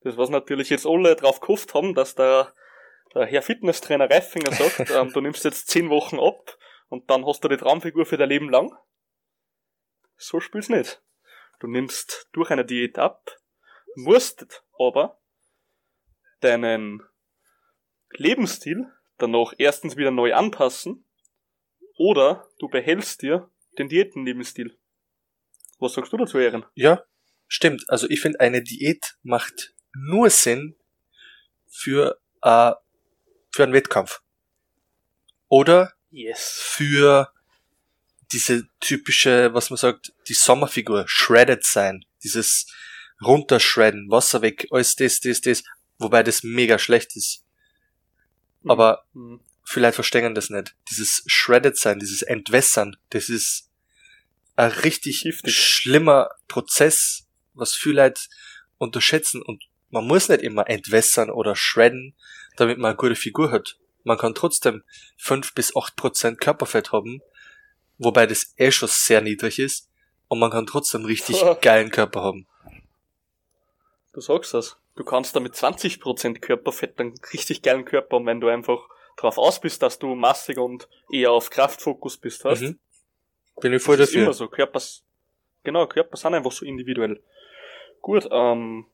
das was natürlich jetzt alle drauf gehofft haben, dass der, der Herr Fitnesstrainer Reifinger sagt, ähm, du nimmst jetzt 10 Wochen ab und dann hast du die Traumfigur für dein Leben lang. So spielt's nicht. Du nimmst durch eine Diät ab, musst aber deinen Lebensstil, danach erstens wieder neu anpassen oder du behältst dir den Diätenlebensstil. Was sagst du dazu, Ehren? Ja, stimmt. Also ich finde, eine Diät macht nur Sinn für, äh, für einen Wettkampf. Oder Yes. für diese typische, was man sagt, die Sommerfigur, shredded sein, dieses runtershredden, Wasser weg, alles das, das, das, wobei das mega schlecht ist. Aber Mhm. vielleicht verstehen das nicht. Dieses shredded sein, dieses Entwässern, das ist ein richtig Giftig. schlimmer Prozess, was viele Leute unterschätzen und man muss nicht immer entwässern oder shredden, damit man eine gute Figur hat. Man kann trotzdem fünf bis acht Prozent Körperfett haben, wobei das eh schon sehr niedrig ist und man kann trotzdem richtig geilen Körper haben. Du sagst das. Du kannst damit 20% Körperfett einen richtig geilen Körper haben, wenn du einfach drauf aus bist, dass du massig und eher auf Kraftfokus bist, hast. Mhm. Bin ich voll das ist dafür. immer so. Körpers, genau, Körper sind einfach so individuell. Gut, ähm,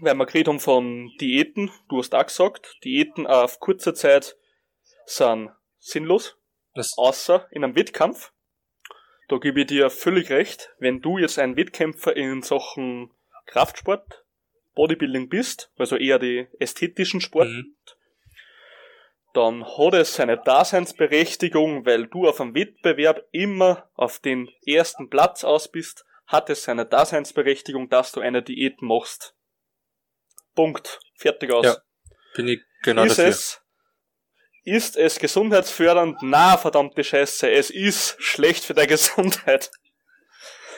weil wir geredet haben von Diäten, du hast auch gesagt, Diäten auf kurze Zeit sind sinnlos, Das, außer in einem Wettkampf. Da gebe ich dir völlig recht. Wenn du jetzt ein Wettkämpfer in Sachen Kraftsport, Bodybuilding bist, also eher die ästhetischen Sport, mhm. dann hat es seine Daseinsberechtigung, weil du auf einem Wettbewerb immer auf den ersten Platz aus bist, hat es seine Daseinsberechtigung, dass du eine Diät machst. Punkt. Fertig aus. Ja, Bin ich genau ist dafür. es, ist es gesundheitsfördernd? Na, verdammte Scheiße, es ist schlecht für deine Gesundheit.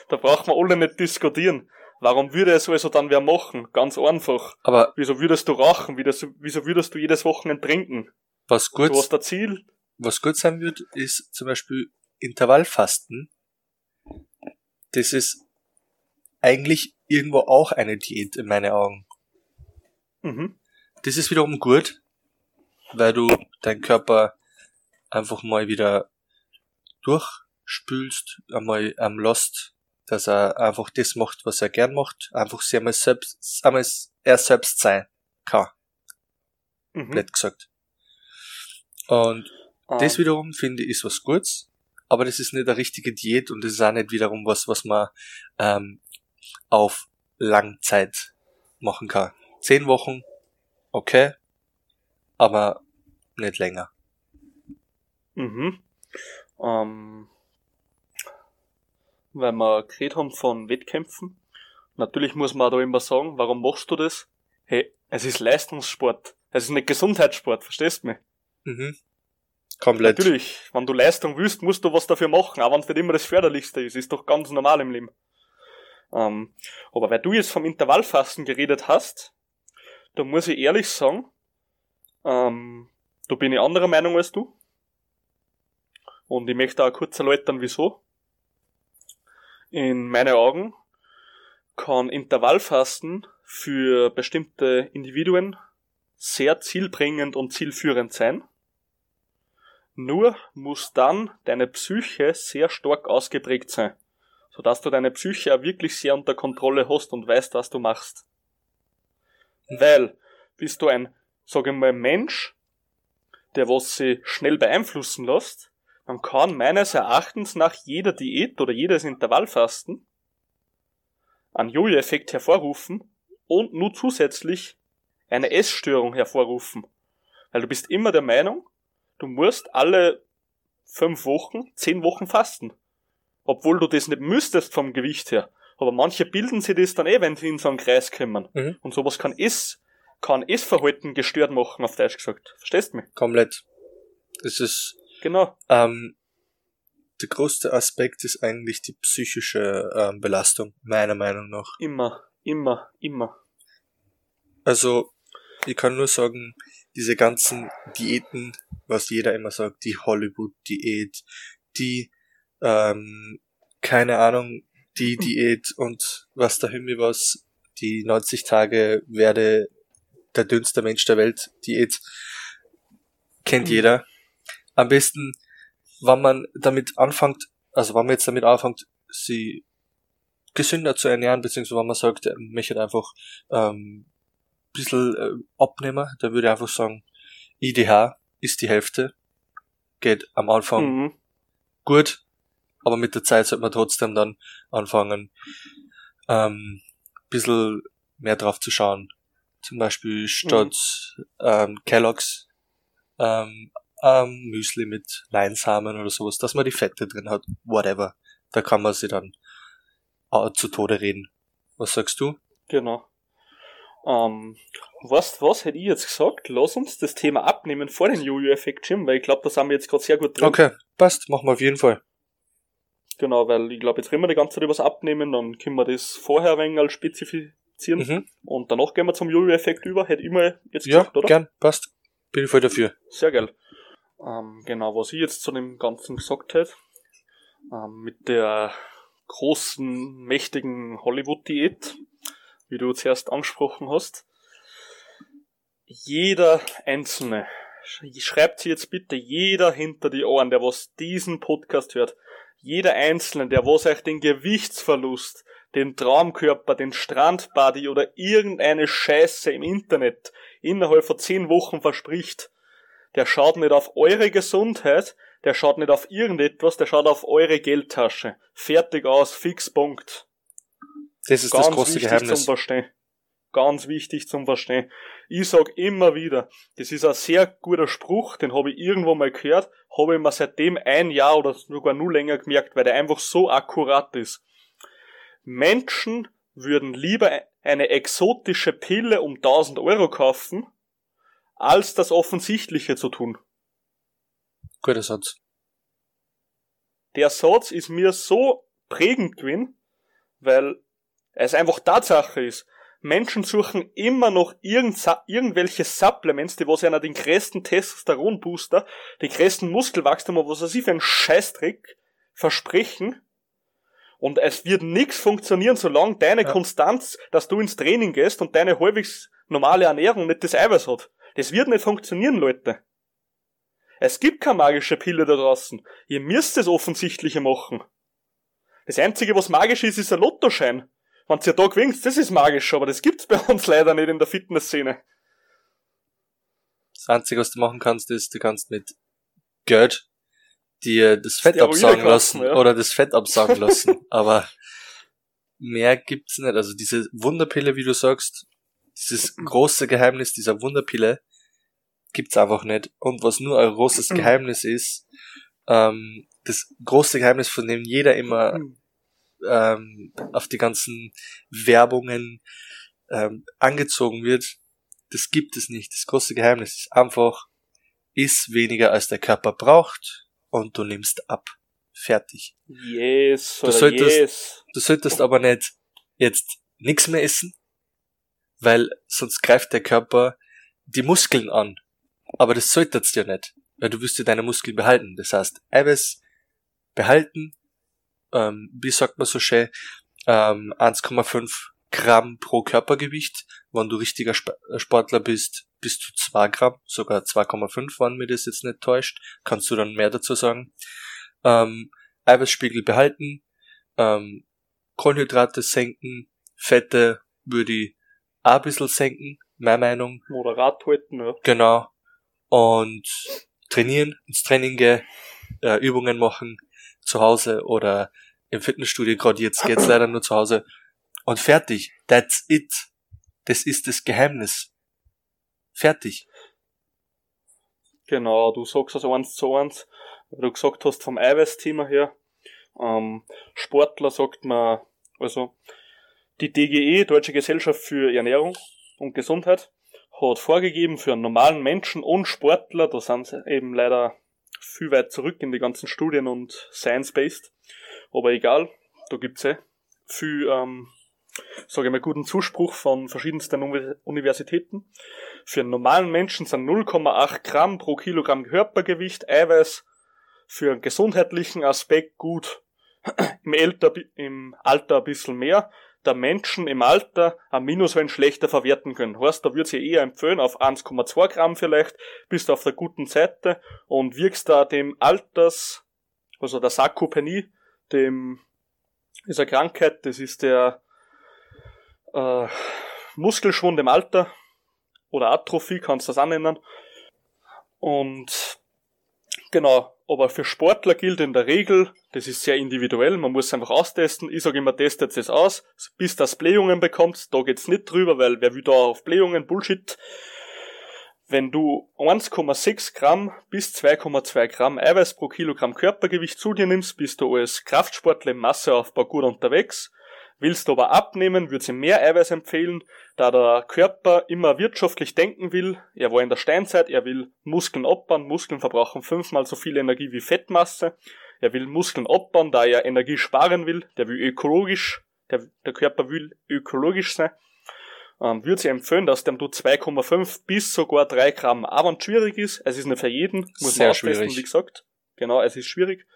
Da braucht man alle nicht diskutieren. Warum würde es also dann wer machen? Ganz einfach. Aber Wieso würdest du rauchen? Wieso würdest du jedes Wochenende trinken? was gut, Du hast ein Ziel, was gut sein wird, ist zum Beispiel Intervallfasten. Das ist eigentlich irgendwo auch eine Diät in meinen Augen. Mhm. Das ist wiederum gut, weil du deinen Körper einfach mal wieder durchspülst, einmal ähm, lässt, dass er einfach das macht, was er gern macht, einfach sehr mal selbst, einmal er selbst sein kann, Mhm. blöd gesagt. Und Ah, das wiederum finde ich ist was Gutes, aber das ist nicht eine richtige Diät und das ist auch nicht wiederum was, was man ähm, auf Langzeit machen kann. Zehn Wochen, okay, aber nicht länger. Mhm. Ähm, weil wir geredet haben von Wettkämpfen. Natürlich muss man da immer sagen, warum machst du das? Hey, es ist Leistungssport. Es ist nicht Gesundheitssport, verstehst du mich? Mhm. Komplett. Natürlich, wenn du Leistung willst, musst du was dafür machen, auch wenn es nicht immer das Förderlichste ist. Ist doch ganz normal im Leben. Ähm, aber weil du jetzt vom Intervallfasten geredet hast, da muss ich ehrlich sagen, ähm, da bin ich anderer Meinung als du. Und ich möchte auch kurz erläutern, wieso. In meinen Augen kann Intervallfasten für bestimmte Individuen sehr zielbringend und zielführend sein. Nur muss dann deine Psyche sehr stark ausgeprägt sein, sodass du deine Psyche auch wirklich sehr unter Kontrolle hast und weißt, was du machst. Weil, bist du ein, sag ich mal, Mensch, der was sie schnell beeinflussen lässt, dann kann meines Erachtens nach jeder Diät oder jedes Intervallfasten einen Jojo-Effekt hervorrufen und nur zusätzlich eine Essstörung hervorrufen. Weil du bist immer der Meinung, du musst alle fünf Wochen, zehn Wochen fasten. Obwohl du das nicht müsstest vom Gewicht her. Aber manche bilden sich das dann eh, wenn sie in so einen Kreis kommen. Mhm. Und sowas kann Ess, kann Essverhalten gestört machen, auf Deutsch gesagt. Verstehst du mich? Komplett. Das ist, Genau. ähm, der größte Aspekt ist eigentlich die psychische ähm, Belastung, meiner Meinung nach. Immer, immer, immer. Also, ich kann nur sagen, diese ganzen Diäten, was jeder immer sagt, die Hollywood-Diät, die, ähm, keine Ahnung, die Diät und was da Himmel was, die 90 Tage werde der dünnste Mensch der Welt Diät, kennt Mhm. jeder. Am besten, wenn man damit anfängt, also wenn man jetzt damit anfängt, sie gesünder zu ernähren, beziehungsweise wenn man sagt, möchte einfach ähm, bisschen äh, abnehmen, dann würde ich einfach sagen, IDH ist die Hälfte. Geht am Anfang Mhm. gut, aber mit der Zeit sollte man trotzdem dann anfangen, ähm, bisschen mehr drauf zu schauen. Zum Beispiel statt ähm, Kellogg's ähm, ähm, Müsli mit Leinsamen oder sowas, dass man die Fette drin hat, whatever. Da kann man sie dann äh, zu Tode reden. Was sagst du? Genau. Ähm, was, was hätte ich jetzt gesagt? Lass uns das Thema abnehmen vor den Jojo-Effekt, Jim, weil ich glaube, da sind wir jetzt gerade sehr gut drin. Okay, passt, machen wir auf jeden Fall. Genau, weil ich glaube, jetzt reden wir die ganze Zeit über das Abnehmen, dann können wir das vorher ein wenig als spezifizieren Mhm. und danach gehen wir zum Jojo-Effekt über. Hätte ich mal jetzt Ja, gesagt, oder? gern, passt. Bin ich voll dafür. Sehr geil. Ähm, genau, was ich jetzt zu dem Ganzen gesagt hätte, ähm, mit der großen, mächtigen Hollywood-Diät, wie du zuerst angesprochen hast, jeder Einzelne, sch- schreibt sie jetzt bitte jeder hinter die Ohren, der was diesen Podcast hört, jeder Einzelne, der was euch den Gewichtsverlust, den Traumkörper, den Strandbody oder irgendeine Scheiße im Internet innerhalb von zehn Wochen verspricht, der schaut nicht auf eure Gesundheit, der schaut nicht auf irgendetwas, der schaut auf eure Geldtasche. Fertig aus, fix, Punkt. Das ist Ganz das große wichtig zum Geheimnis. Verstehen. Ganz wichtig zum Verstehen. Ich sag immer wieder, das ist ein sehr guter Spruch, den habe ich irgendwo mal gehört, habe ich mir seitdem ein Jahr oder sogar nur länger gemerkt, weil der einfach so akkurat ist. Menschen würden lieber eine exotische Pille um 1000 Euro kaufen, als das Offensichtliche zu tun. Guter Satz. der Satz ist mir so prägend gewesen, weil es einfach Tatsache ist. Menschen suchen immer noch irgend, irgendwelche Supplements, die was einer den größten Testosteronbooster, die größten Muskelwachstum, was weiß ich für einen Scheißdreck versprechen. Und es wird nichts funktionieren, solange deine Ja. Konstanz, dass du ins Training gehst und deine halbwegs normale Ernährung nicht das Eiweiß hat. Das wird nicht funktionieren, Leute. Es gibt keine magische Pille da draußen. Ihr müsst das Offensichtliche machen. Das Einzige, was magisch ist, ist ein Lottoschein. Wenn ihr da gewinnt, das ist magisch, aber das gibt's bei uns leider nicht in der Fitnessszene. Das Einzige, was du machen kannst, ist, du kannst mit Geld dir das Fett absaugen lassen ja. oder das Fett absaugen lassen. Aber mehr gibt's nicht. Also diese Wunderpille, wie du sagst, dieses große Geheimnis dieser Wunderpille gibt's einfach nicht. Und was nur ein großes Geheimnis ist, ähm, das große Geheimnis, von dem jeder immer ähm, auf die ganzen Werbungen ähm, angezogen wird, das gibt es nicht. Das große Geheimnis ist einfach, iss weniger als der Körper braucht und du nimmst ab. Fertig. Yes, Du solltest- yes. Du solltest aber nicht jetzt nichts mehr essen, weil sonst greift der Körper die Muskeln an. Aber das solltest du ja nicht, weil du wirst ja deine Muskeln behalten. Das heißt, Eiweiß behalten, ähm, wie sagt man so schön, ähm, 1,5 Gramm pro Körpergewicht. Wenn du richtiger äh, Sportler bist, bis zu 2 Gramm, sogar 2,5, wenn mir das jetzt nicht täuscht. Kannst du dann mehr dazu sagen. Ähm, Eiweißspiegel behalten, ähm, Kohlenhydrate senken, Fette würde ich auch ein bisschen senken, meine Meinung. Moderat halten, ja. Genau. Und trainieren, ins Training gehen, äh, Übungen machen, zu Hause oder im Fitnessstudio, gerade jetzt geht's leider nur zu Hause. Und fertig. That's it. Das ist das Geheimnis. Fertig. Genau, du sagst es eins zu eins, weil du gesagt hast vom Eiweißthema her. Ähm, Sportler sagt man, also die DGE, Deutsche Gesellschaft für Ernährung und Gesundheit, hat vorgegeben für einen normalen Menschen und Sportler, da sind sie eben leider viel weit zurück in die ganzen Studien und Science-Based, aber egal, da gibt's eh viel, ähm, sage ich mal, guten Zuspruch von verschiedensten Uni- Universitäten. Für einen normalen Menschen sind 0,8 Gramm pro Kilogramm Körpergewicht Eiweiß für einen gesundheitlichen Aspekt gut. Im, Alter, Im Alter ein bisschen mehr, da Menschen im Alter ein Minuswein schlechter verwerten können. Heißt, da würde ich eher empfehlen, auf 1,2 Gramm vielleicht, bist du auf der guten Seite und wirkst da dem Alters, also der Sarkopenie, dem, eine Krankheit, das ist der äh, Muskelschwund im Alter oder Atrophie, kannst du das auch nennen. Und genau, aber für Sportler gilt in der Regel, das ist sehr individuell, man muss einfach austesten. Ich sage immer, testet es aus, bis das Blähungen bekommt. Da geht's nicht drüber, weil wer will da auf Blähungen? Bullshit. Wenn du 1,6 Gramm bis 2,2 Gramm Eiweiß pro Kilogramm Körpergewicht zu dir nimmst, bist du als Kraftsportler im Masseaufbau gut unterwegs. Willst du aber abnehmen, würde ich mehr Eiweiß empfehlen, da der Körper immer wirtschaftlich denken will. Er war in der Steinzeit, er will Muskeln abbauen. Muskeln verbrauchen fünfmal so viel Energie wie Fettmasse. Er will Muskeln abbauen, da er Energie sparen will. Der will ökologisch, der, der Körper will ökologisch sein ähm, würde ich empfehlen, dass dem du 2,5 bis sogar 3 Gramm, es schwierig ist, es ist nicht für jeden, muss Sehr man schwierig. wie gesagt. Genau, es ist schwierig.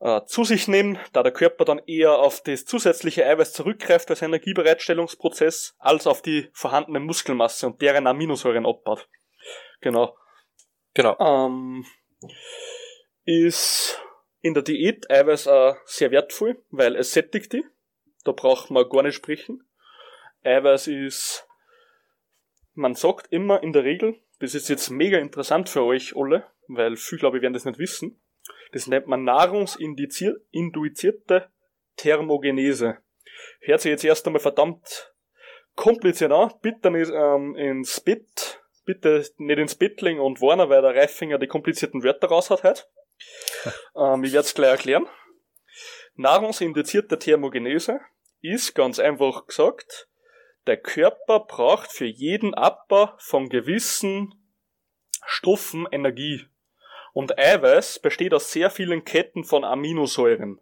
Äh, zu sich nehmen, da der Körper dann eher auf das zusätzliche Eiweiß zurückgreift als Energiebereitstellungsprozess, als auf die vorhandene Muskelmasse und deren Aminosäuren abbaut. Genau. Genau. Ähm, ist in der Diät Eiweiß auch sehr wertvoll, weil es sättigt die. Da braucht man gar nicht sprechen. Eiweiß ist, man sagt immer in der Regel, das ist jetzt mega interessant für euch alle, weil viele, glaube ich, werden das nicht wissen. Das nennt man nahrungsinduzierte Thermogenese. Hört sich jetzt erst einmal verdammt kompliziert an. Bitte nicht ähm, ins Bett, bitte nicht ins legen und warnen, weil der Reifinger die komplizierten Wörter raus hat heute. ähm, ich werde es gleich erklären. Nahrungsinduzierte Thermogenese ist ganz einfach gesagt der Körper braucht für jeden Abbau von gewissen Stoffen Energie. Und Eiweiß besteht aus sehr vielen Ketten von Aminosäuren.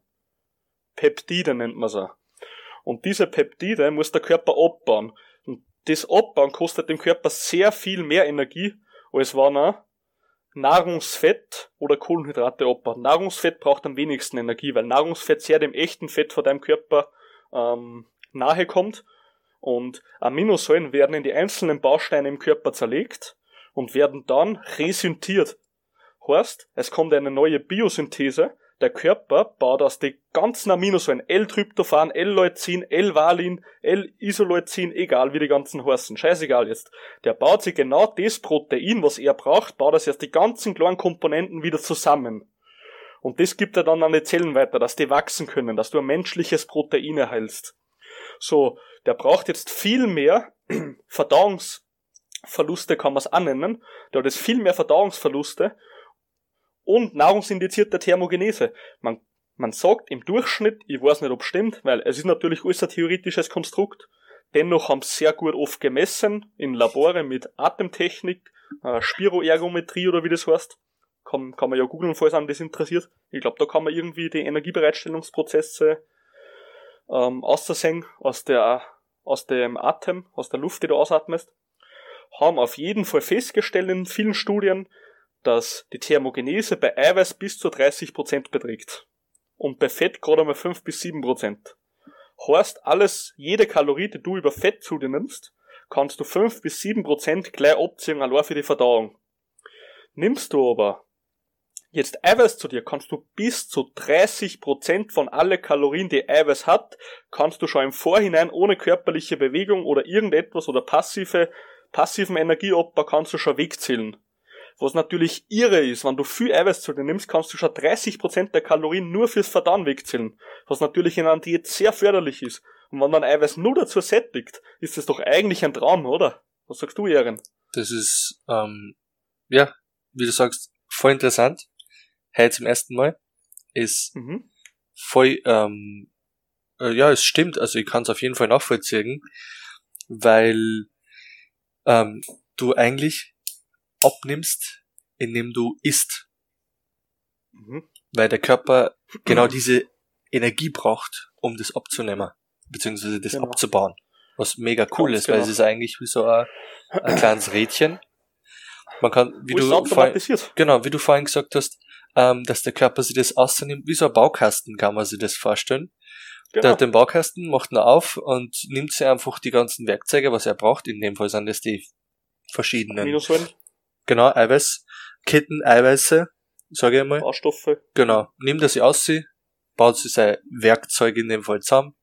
Peptide nennt man sie. Und diese Peptide muss der Körper abbauen. Und das Abbauen kostet dem Körper sehr viel mehr Energie, als wenn er Nahrungsfett oder Kohlenhydrate abbaut. Nahrungsfett braucht am wenigsten Energie, weil Nahrungsfett sehr dem echten Fett von deinem Körper ähm, nahe kommt und Aminosäuren werden in die einzelnen Bausteine im Körper zerlegt und werden dann resyntiert. Heißt, es kommt eine neue Biosynthese. Der Körper baut aus den ganzen Aminosäuren L-Tryptophan, L-Leucin, L-Valin, L-Isoleucin, egal wie die ganzen heißen, scheißegal jetzt. Der baut sich genau das Protein, was er braucht, baut das erst die ganzen kleinen Komponenten wieder zusammen. Und das gibt er dann an die Zellen weiter, dass die wachsen können, dass du ein menschliches Protein erhältst. So, der braucht jetzt viel mehr Verdauungsverluste, kann man es annennen. Der hat jetzt viel mehr Verdauungsverluste und nahrungsindizierte Thermogenese. Man, man sagt im Durchschnitt, ich weiß nicht, ob es stimmt, weil es ist natürlich alles ein theoretisches Konstrukt, dennoch haben sie sehr gut oft gemessen in Labore mit Atemtechnik, äh, Spiroergometrie oder wie das heißt. Kann, kann man ja googeln, falls einem das interessiert. Ich glaube, da kann man irgendwie die Energiebereitstellungsprozesse ähm, auszusehen aus der aus dem Atem, aus der Luft, die du ausatmest, haben auf jeden Fall festgestellt in vielen Studien, dass die Thermogenese bei Eiweiß bis zu 30% beträgt. Und bei Fett gerade einmal 5 bis 7%. Heißt, alles, jede Kalorie, die du über Fett zu dir nimmst, kannst du 5 bis 7% gleich abziehen, allein für die Verdauung. Nimmst du aber jetzt Eiweiß zu dir, kannst du bis zu 30% von alle Kalorien, die Eiweiß hat, kannst du schon im Vorhinein ohne körperliche Bewegung oder irgendetwas oder passive, passiven Energieabbau kannst du schon wegzählen. Was natürlich irre ist, wenn du viel Eiweiß zu dir nimmst, kannst du schon 30% der Kalorien nur fürs Verdauen wegzählen. Was natürlich in einer Diät sehr förderlich ist. Und wenn man Eiweiß nur dazu sättigt, ist das doch eigentlich ein Traum, oder? Was sagst du, Ehren? Das ist, ähm, ja, wie du sagst, voll interessant heute zum ersten Mal. Ist mhm. voll, ähm, äh, ja, es stimmt, also ich kann es auf jeden Fall nachvollziehen, weil ähm, du eigentlich abnimmst, indem du isst. Mhm. Weil der Körper genau diese Energie braucht, um das abzunehmen, beziehungsweise das genau. abzubauen. Was mega cool Ganz ist, genau. weil es ist eigentlich wie so ein, ein kleines Rädchen. Man kann, wie du, vorhin, genau, wie du vorhin gesagt hast, ähm, dass der Körper sich das außernimmt, wie so ein Baukasten kann man sich das vorstellen. Genau. Der hat den Baukasten, macht ihn auf und nimmt sich einfach die ganzen Werkzeuge, was er braucht. In dem Fall sind das die verschiedenen. Genau, Eiweiß, Ketten, Eiweiße, sage ich einmal. Baustoffe. Genau. Nimmt er sie aus, baut sich sein Werkzeug in dem Fall zusammen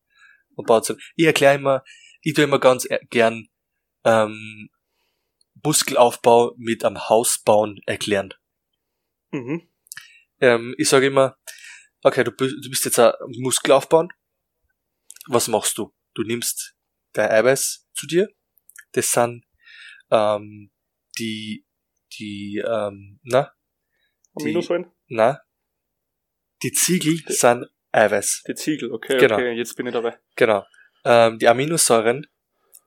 und baut sie. Ich erkläre immer, ich tue immer ganz gern, ähm, Muskelaufbau mit am Haus bauen erklären. Mhm. Ähm, ich sage immer, okay, du, bist- du bist jetzt ein Muskel aufbauen. Was machst du? Du nimmst dein Eiweiß zu dir. Das sind ähm, die, die, ähm, na, Die- Aminosäuren? na, die Ziegel sind Eiweiß. Die Ziegel, okay, Genau. okay, jetzt bin ich dabei. Genau. Ähm, die Aminosäuren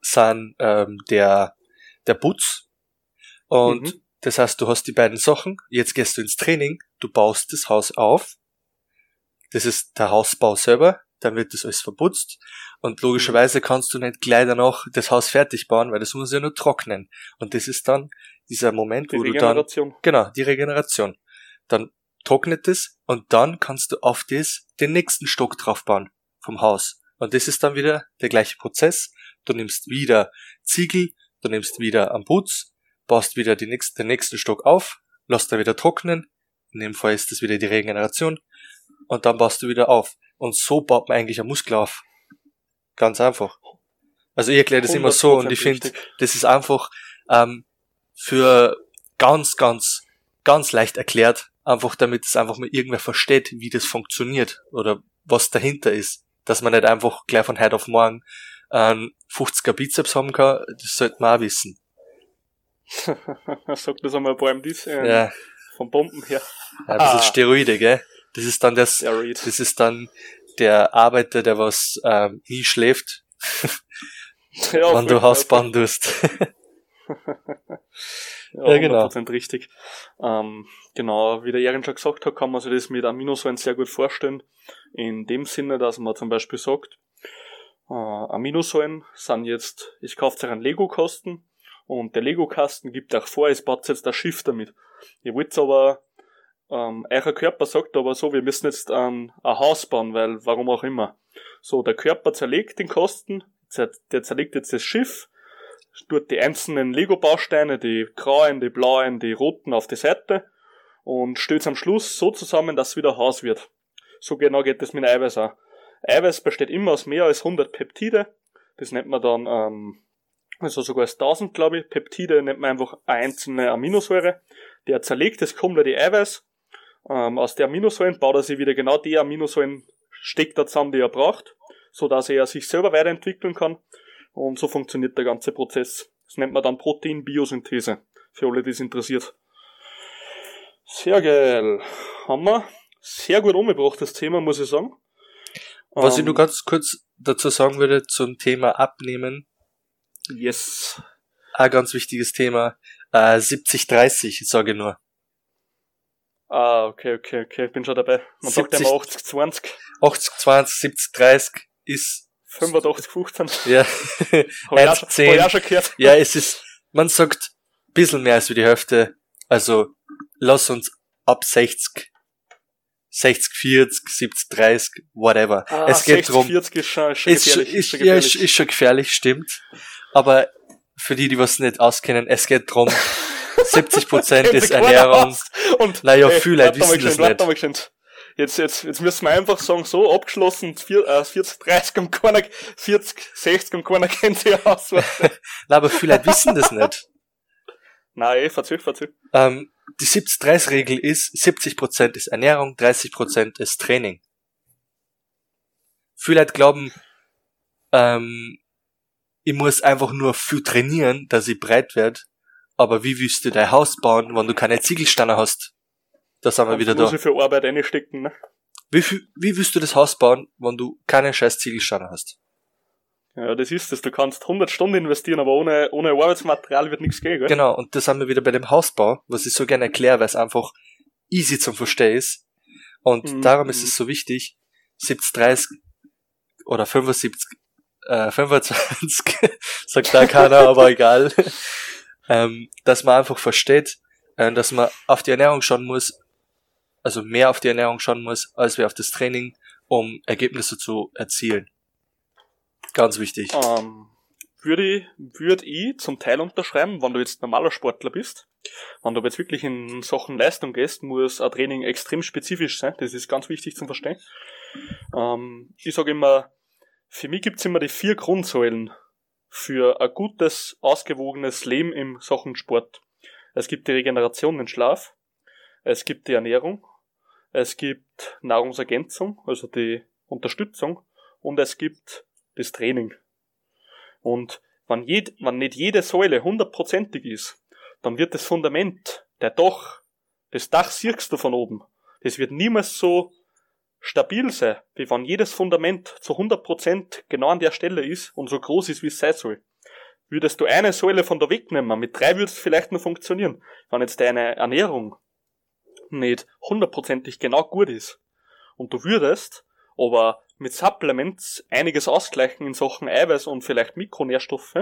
sind ähm, der, der Putz. Und Mhm. das heißt, du hast die beiden Sachen. Jetzt gehst du ins Training, du baust das Haus auf. Das ist der Hausbau selber. Dann wird das alles verputzt. Und logischerweise kannst du nicht gleich danach das Haus fertig bauen, weil das muss ja nur trocknen. Und das ist dann dieser Moment, Die wo du dann Regeneration. Genau, die Regeneration. Dann trocknet es und dann kannst du auf das den nächsten Stock draufbauen vom Haus. Und das ist dann wieder der gleiche Prozess. Du nimmst wieder Ziegel, du nimmst wieder am Putz, baust wieder die nächste, den nächsten Stock auf, lässt dann wieder trocknen. In dem Fall ist das wieder die Regeneration. Und dann baust du wieder auf. Und so baut man eigentlich einen Muskel auf. Ganz einfach. Also ich erkläre das immer so und ich 100% finde, das ist einfach ähm, für ganz, ganz, ganz leicht erklärt, einfach damit es einfach mal irgendwer versteht, wie das funktioniert oder was dahinter ist. Dass man nicht einfach gleich von heute auf morgen einen 50er Bizeps haben kann, das sollte man auch wissen. Sag das einmal bei einem Diss, äh, Ja, vom Bomben her. ein bisschen Ah. Steroide, gell? Das ist dann das, Steroid. das ist dann der Arbeiter, der was ähm, nie schläft, Ja, wenn du voll, Haus voll. bauen tust. Ja, Ja, genau. 100% richtig. Ähm, genau, wie der Erin schon gesagt hat, kann man sich das mit Aminosäuren sehr gut vorstellen. In dem Sinne, dass man zum Beispiel sagt, äh, Aminosäuren sind jetzt, ich kaufe euch einen Lego-Kasten und der Lego-Kasten gibt euch vor, es baut jetzt ein Schiff damit. Ihr wollt aber, ähm, euer Körper sagt aber so, wir müssen jetzt ähm, ein Haus bauen, weil, warum auch immer. So, der Körper zerlegt den Kasten, zer- der zerlegt jetzt das Schiff, tut die einzelnen Lego-Bausteine, die grauen, die blauen, die roten auf die Seite und stellt am Schluss so zusammen, dass es wieder Haus wird. So genau geht es mit Eiweiß auch. Eiweiß besteht immer aus mehr als 100 Peptide. Das nennt man dann, ähm, also sogar als 1000, glaube ich. Peptide nennt man einfach eine einzelne Aminosäure. Der zerlegt das komplette Eiweiß. Ähm, aus der Aminosäuren baut er sich wieder genau die Aminosäuren, steckt er zusammen, die er braucht, so dass er sich selber weiterentwickeln kann. Und so funktioniert der ganze Prozess. Das nennt man dann Proteinbiosynthese. Für alle, die es interessiert. Sehr geil. Haben wir sehr gut umgebracht, das Thema, muss ich sagen. Was ich Ähm, nur ganz kurz dazu sagen würde zum Thema Abnehmen, Yes. ein ganz wichtiges Thema, äh, 70-30, sage ich nur. Ah, okay, okay, okay, bin schon dabei. Man sagt 70 immer 80, 20, 80, 20, 70, 30 ist, 85, 15. ja, Hab ich auch 1, schon- hab 10. ich schon gehört. ja, es ist, man sagt ein bisschen mehr als wie die Hälfte, also lass uns ab 60, 60, 40, 70, 30, whatever. Ah, es geht 60, drum, 40 ist schon, ist schon ist, schon- gefährlich. ist, schon ja, ist, gefährlich. ist schon gefährlich, stimmt. Aber für die, die was nicht auskennen, es geht drum, 70 Prozent Kennt ist Ernährung. Und, Naja, ey, viele Leute warte mal wissen das nicht. mal geschwind. Jetzt, jetzt, jetzt müssen wir einfach sagen, so abgeschlossen, vier- äh, 40, 30 und keiner, 40, 60 und keiner kennt sich aus. Nein, aber viele Leute wissen das nicht. Nein, eh, verzög, verzög. Ähm, die 70-30-Regel ist, 70% ist Ernährung, 30% ist Training. Viele Leute glauben, ähm, ich muss einfach nur viel trainieren, dass ich breit werde. Aber wie willst du dein Haus bauen, wenn du keine Ziegelsteine hast? Da sind wir wieder muss da. ich für Arbeit reinstecken, ne? Wie, wie willst du das Haus bauen, wenn du keine scheiß Ziegelsteine hast? Ja, das ist es. Du kannst 100 Stunden investieren, aber ohne, ohne Arbeitsmaterial wird nichts gehen, gell? Genau, und da sind wir wieder bei dem Hausbau, was ich so gerne erkläre, weil es einfach easy zum Verstehen ist. Und Mhm. darum ist es so wichtig, 70, 30 oder 75, äh, 25, sagt da keiner, aber egal, ähm, dass man einfach versteht, äh, dass man auf die Ernährung schauen muss, also mehr auf die Ernährung schauen muss, als wir auf das Training, um Ergebnisse zu erzielen. Ganz wichtig. Ähm, würde würde ich zum Teil unterschreiben, wenn du jetzt normaler Sportler bist. Wenn du jetzt wirklich in Sachen Leistung gehst, muss ein Training extrem spezifisch sein. Das ist ganz wichtig zum Verstehen. Ähm, ich sage immer, für mich gibt's immer die vier Grundsäulen für ein gutes, ausgewogenes Leben im Sachen Sport. Es gibt die Regeneration, den Schlaf, es gibt die Ernährung, es gibt Nahrungsergänzung, also die Unterstützung, und es gibt das Training. Und wenn, jed, wenn nicht jede Säule hundertprozentig ist, dann wird das Fundament, der Dach, das Dach siehst du von oben. Das wird niemals so stabil sein, wie wenn jedes Fundament zu 100% genau an der Stelle ist und so groß ist, wie es sein soll. Würdest du eine Säule von da wegnehmen, mit drei würde es vielleicht nur funktionieren. Wenn jetzt deine Ernährung nicht hundertprozentig genau gut ist und du würdest aber mit Supplements einiges ausgleichen in Sachen Eiweiß und vielleicht Mikronährstoffe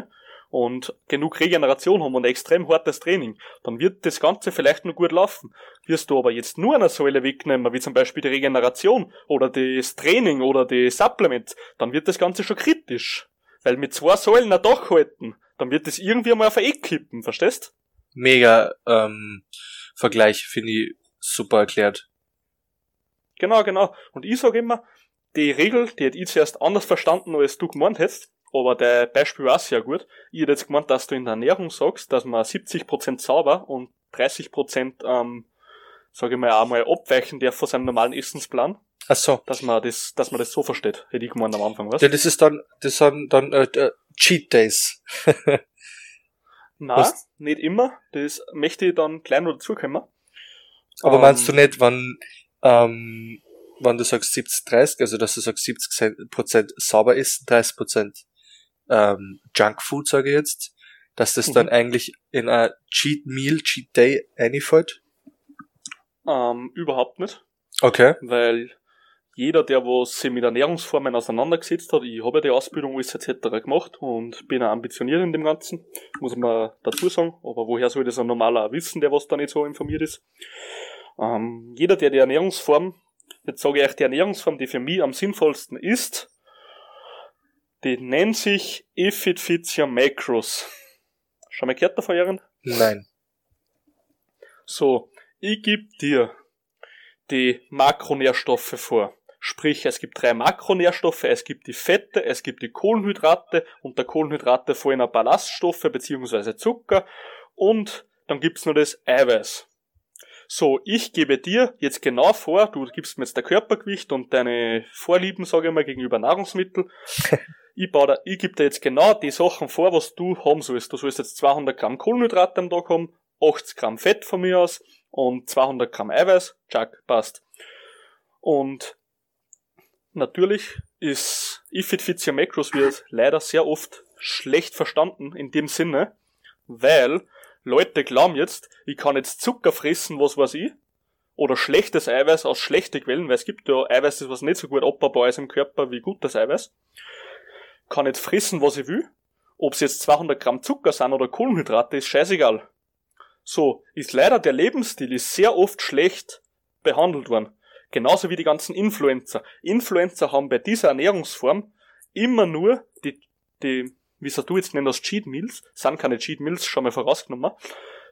und genug Regeneration haben und extrem hartes Training, dann wird das Ganze vielleicht nur gut laufen. Wirst du aber jetzt nur eine Säule wegnehmen, wie zum Beispiel die Regeneration oder das Training oder die Supplements, dann wird das Ganze schon kritisch. Weil mit zwei Säulen ein Dach halten, dann wird das irgendwie mal auf ein Eck kippen, verstehst? Mega ähm, Vergleich, finde ich super erklärt. Genau, genau. Und ich sage immer, die Regel, die hätte ich zuerst anders verstanden, als du gemeint hättest, aber der Beispiel war sehr gut. Ich hätte jetzt gemeint, dass du in der Ernährung sagst, dass man 70% sauber und 30% ähm, sage ich mal, einmal abweichen darf von seinem normalen Essensplan. Ach so. Dass man das, dass man das so versteht, hätte ich gemeint am Anfang, was? Ja, das ist dann, das sind dann äh, äh, Cheat Days. Nein, was? nicht immer. Das möchte ich dann gleich noch dazukommen. Aber ähm, meinst du nicht, wann, ähm, wenn du sagst 70-30, also dass du sagst 70% sauber ist, 30% ähm, Junkfood, sage ich jetzt, dass das mhm. dann eigentlich in ein Cheat Meal, Cheat Day einfällt? Ähm, überhaupt nicht. Okay. Weil jeder, der was sich mit Ernährungsformen auseinandergesetzt hat, ich habe ja die Ausbildung alles etc. gemacht und bin auch ambitioniert in dem Ganzen, muss man dazu sagen, aber woher soll das ein normaler wissen, der was da nicht so informiert ist? Ähm, jeder, der die Ernährungsform, jetzt sage ich euch die Ernährungsform, die für mich am sinnvollsten ist, die nennt sich Effitia Macros. Schon mal gehört davon, Jaren? Nein. So, ich gebe dir die Makronährstoffe vor. Sprich, es gibt drei Makronährstoffe, es gibt die Fette, es gibt die Kohlenhydrate, unter Kohlenhydrate fallen auch Ballaststoffe bzw. Zucker und dann gibt's noch das Eiweiß. So, ich gebe dir jetzt genau vor, du gibst mir jetzt der Körpergewicht und deine Vorlieben, sage ich mal, gegenüber Nahrungsmitteln. ich, baue da, ich gebe dir jetzt genau die Sachen vor, was du haben sollst. Du sollst jetzt 200 Gramm Kohlenhydrate am Tag haben, 80 Gramm Fett von mir aus und 200 Gramm Eiweiß. Chuck, passt. Und natürlich ist Ifit Fitia Macros wird leider sehr oft schlecht verstanden in dem Sinne, weil Leute glauben jetzt, ich kann jetzt Zucker fressen, was weiß ich, oder schlechtes Eiweiß aus schlechten Quellen, weil es gibt ja Eiweiß, was nicht so gut abbaubar ist im Körper wie gutes Eiweiß kann jetzt fressen, was ich will. Ob es jetzt 200 Gramm Zucker sind oder Kohlenhydrate, ist scheißegal. So, ist leider der Lebensstil ist sehr oft schlecht behandelt worden. Genauso wie die ganzen Influencer. Influencer haben bei dieser Ernährungsform immer nur die, die, wie du jetzt nennst, Cheat Meals, sind keine Cheat Meals, schon mal vorausgenommen,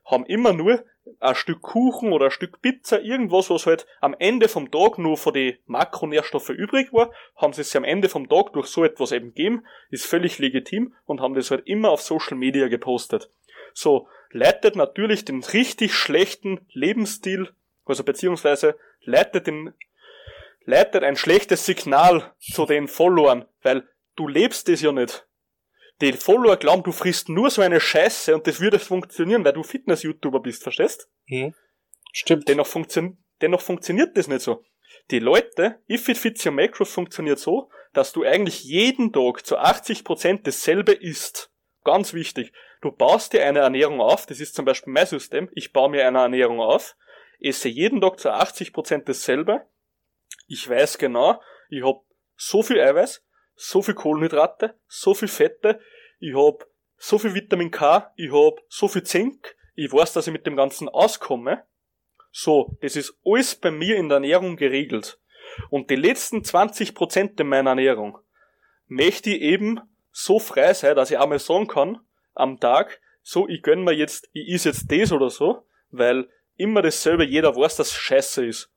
haben immer nur ein Stück Kuchen oder ein Stück Pizza, irgendwas, was halt am Ende vom Tag nur von den Makronährstoffe übrig war, haben sie es am Ende vom Tag durch so etwas eben gegeben, ist völlig legitim und haben das halt immer auf Social Media gepostet. So, leitet natürlich den richtig schlechten Lebensstil, also beziehungsweise leitet den, leitet ein schlechtes Signal zu den Followern, weil du lebst es ja nicht die Follower glauben, du frisst nur so eine Scheiße und das würde funktionieren, weil du Fitness-YouTuber bist, verstehst? Hm. Stimmt. Dennoch, funktio dennoch funktioniert das nicht so. Die Leute, If It Fits Your Macros funktioniert so, dass du eigentlich jeden Tag zu 80% dasselbe isst. Ganz wichtig. Du baust dir eine Ernährung auf, das ist zum Beispiel mein System, ich baue mir eine Ernährung auf, esse jeden Tag zu 80% dasselbe. Ich weiß genau, ich habe so viel Eiweiß, so viel Kohlenhydrate, so viel Fette, ich hab so viel Vitamin K, ich hab so viel Zink, ich weiß, dass ich mit dem Ganzen auskomme. So, das ist alles bei mir in der Ernährung geregelt. Und die letzten 20% in meiner Ernährung möchte ich eben so frei sein, dass ich einmal sagen kann, am Tag, so, ich gönn mir jetzt, ich is jetzt das oder so, weil immer dasselbe, jeder weiß, dass es scheiße ist.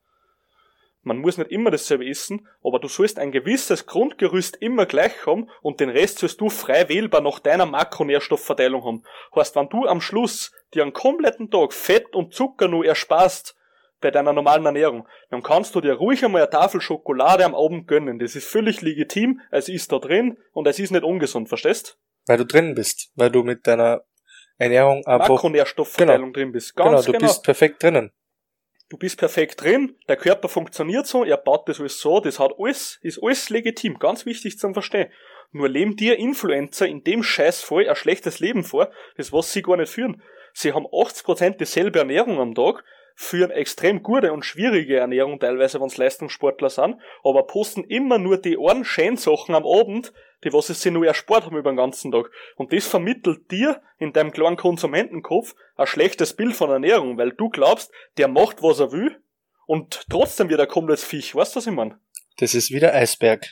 Man muss nicht immer dasselbe essen, aber du sollst ein gewisses Grundgerüst immer gleich haben und den Rest sollst du frei wählbar nach deiner Makronährstoffverteilung haben. Heißt, wenn du am Schluss dir einen kompletten Tag Fett und Zucker nur ersparst bei deiner normalen Ernährung, dann kannst du dir ruhig einmal eine Tafel Schokolade am Abend gönnen. Das ist völlig legitim, es ist da drin und es ist nicht ungesund, verstehst? Weil du drin bist, weil du mit deiner Ernährung einfach... Makronährstoffverteilung genau, drin bist. Ganz genau, du genau. bist perfekt drinnen du bist perfekt drin, der Körper funktioniert so, er baut das alles so, das hat alles, ist alles legitim, ganz wichtig zum Verstehen. Nur leben dir Influencer in dem Scheißfall ein schlechtes Leben vor, das was sie gar nicht führen. Sie haben 80% dieselbe Ernährung am Tag, führen extrem gute und schwierige Ernährung teilweise, wenn es Leistungssportler sind, aber posten immer nur die einen schönen Sachen am Abend, die was sie nur erspart haben über den ganzen Tag. Und das vermittelt dir in deinem kleinen Konsumentenkopf ein schlechtes Bild von Ernährung, weil du glaubst, der macht, was er will, und trotzdem wird er komplett Fisch. Weißt du, was ich meine? Das ist wieder Eisberg.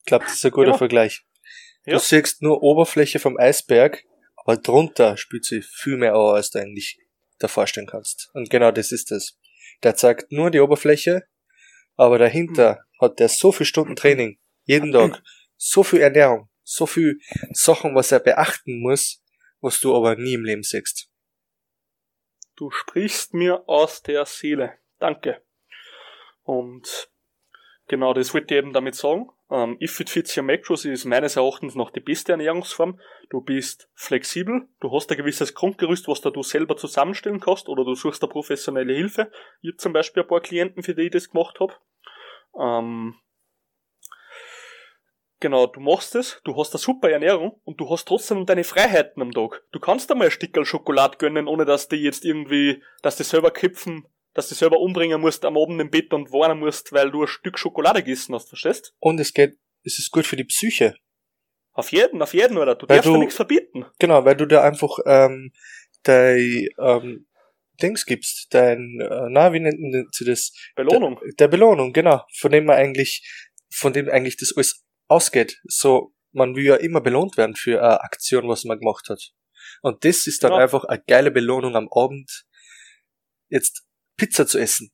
Ich glaube, das ist ein guter ja. Vergleich. Du ja. siehst nur Oberfläche vom Eisberg, aber drunter spielt sich viel mehr an, als du eigentlich da vorstellen kannst. Und genau das ist es. Der zeigt nur die Oberfläche, aber dahinter mhm. hat der so viel Stunden Training, jeden Tag, so viel Ernährung, so viel Sachen, was er beachten muss, was du aber nie im Leben siehst. Du sprichst mir aus der Seele. Danke. Und genau das wollte ich eben damit sagen. Ähm, If It Fits Your Macros ist meines Erachtens noch die beste Ernährungsform. Du bist flexibel, du hast ein gewisses Grundgerüst, was da du selber zusammenstellen kannst, oder du suchst da professionelle Hilfe. Ich habe zum Beispiel ein paar Klienten, für die ich das gemacht habe. Ähm, Genau, du machst es, du hast eine super Ernährung und du hast trotzdem deine Freiheiten am Tag. Du kannst einmal ein Stückel Schokolade gönnen, ohne dass die jetzt irgendwie, dass die selber kipfen dass du selber umbringen musst am Abend im Bett und warnen musst, weil du ein Stück Schokolade gegessen hast, verstehst? Und es geht, es ist gut für die Psyche. Auf jeden, auf jeden, oder? Du weil darfst du, da nichts verbieten. Genau, weil du da einfach ähm, dein ähm, Dings gibst, dein, äh, na, wie nennt sie das? Belohnung. Der, der Belohnung, genau. Von dem man eigentlich, von dem eigentlich das alles ausgeht. So, man will ja immer belohnt werden für eine Aktion, was man gemacht hat. Und das ist dann ja. einfach eine geile Belohnung am Abend. Jetzt Pizza zu essen.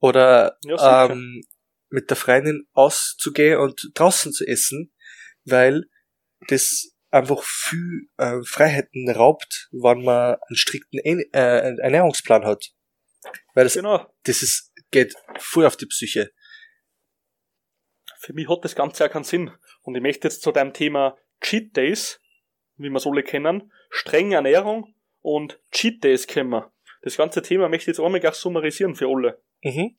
Oder ja, ähm, mit der Freundin auszugehen und draußen zu essen, weil das einfach viel äh, Freiheiten raubt, wenn man einen strikten äh, Ernährungsplan hat. Weil das, genau. das ist, geht voll auf die Psyche. Für mich hat das Ganze ja keinen Sinn. Und ich möchte jetzt zu deinem Thema Cheat Days, wie wir es alle kennen, strenge Ernährung und Cheat Days kommen das ganze Thema möchte ich jetzt einmal gleich summarisieren für alle. Mhm.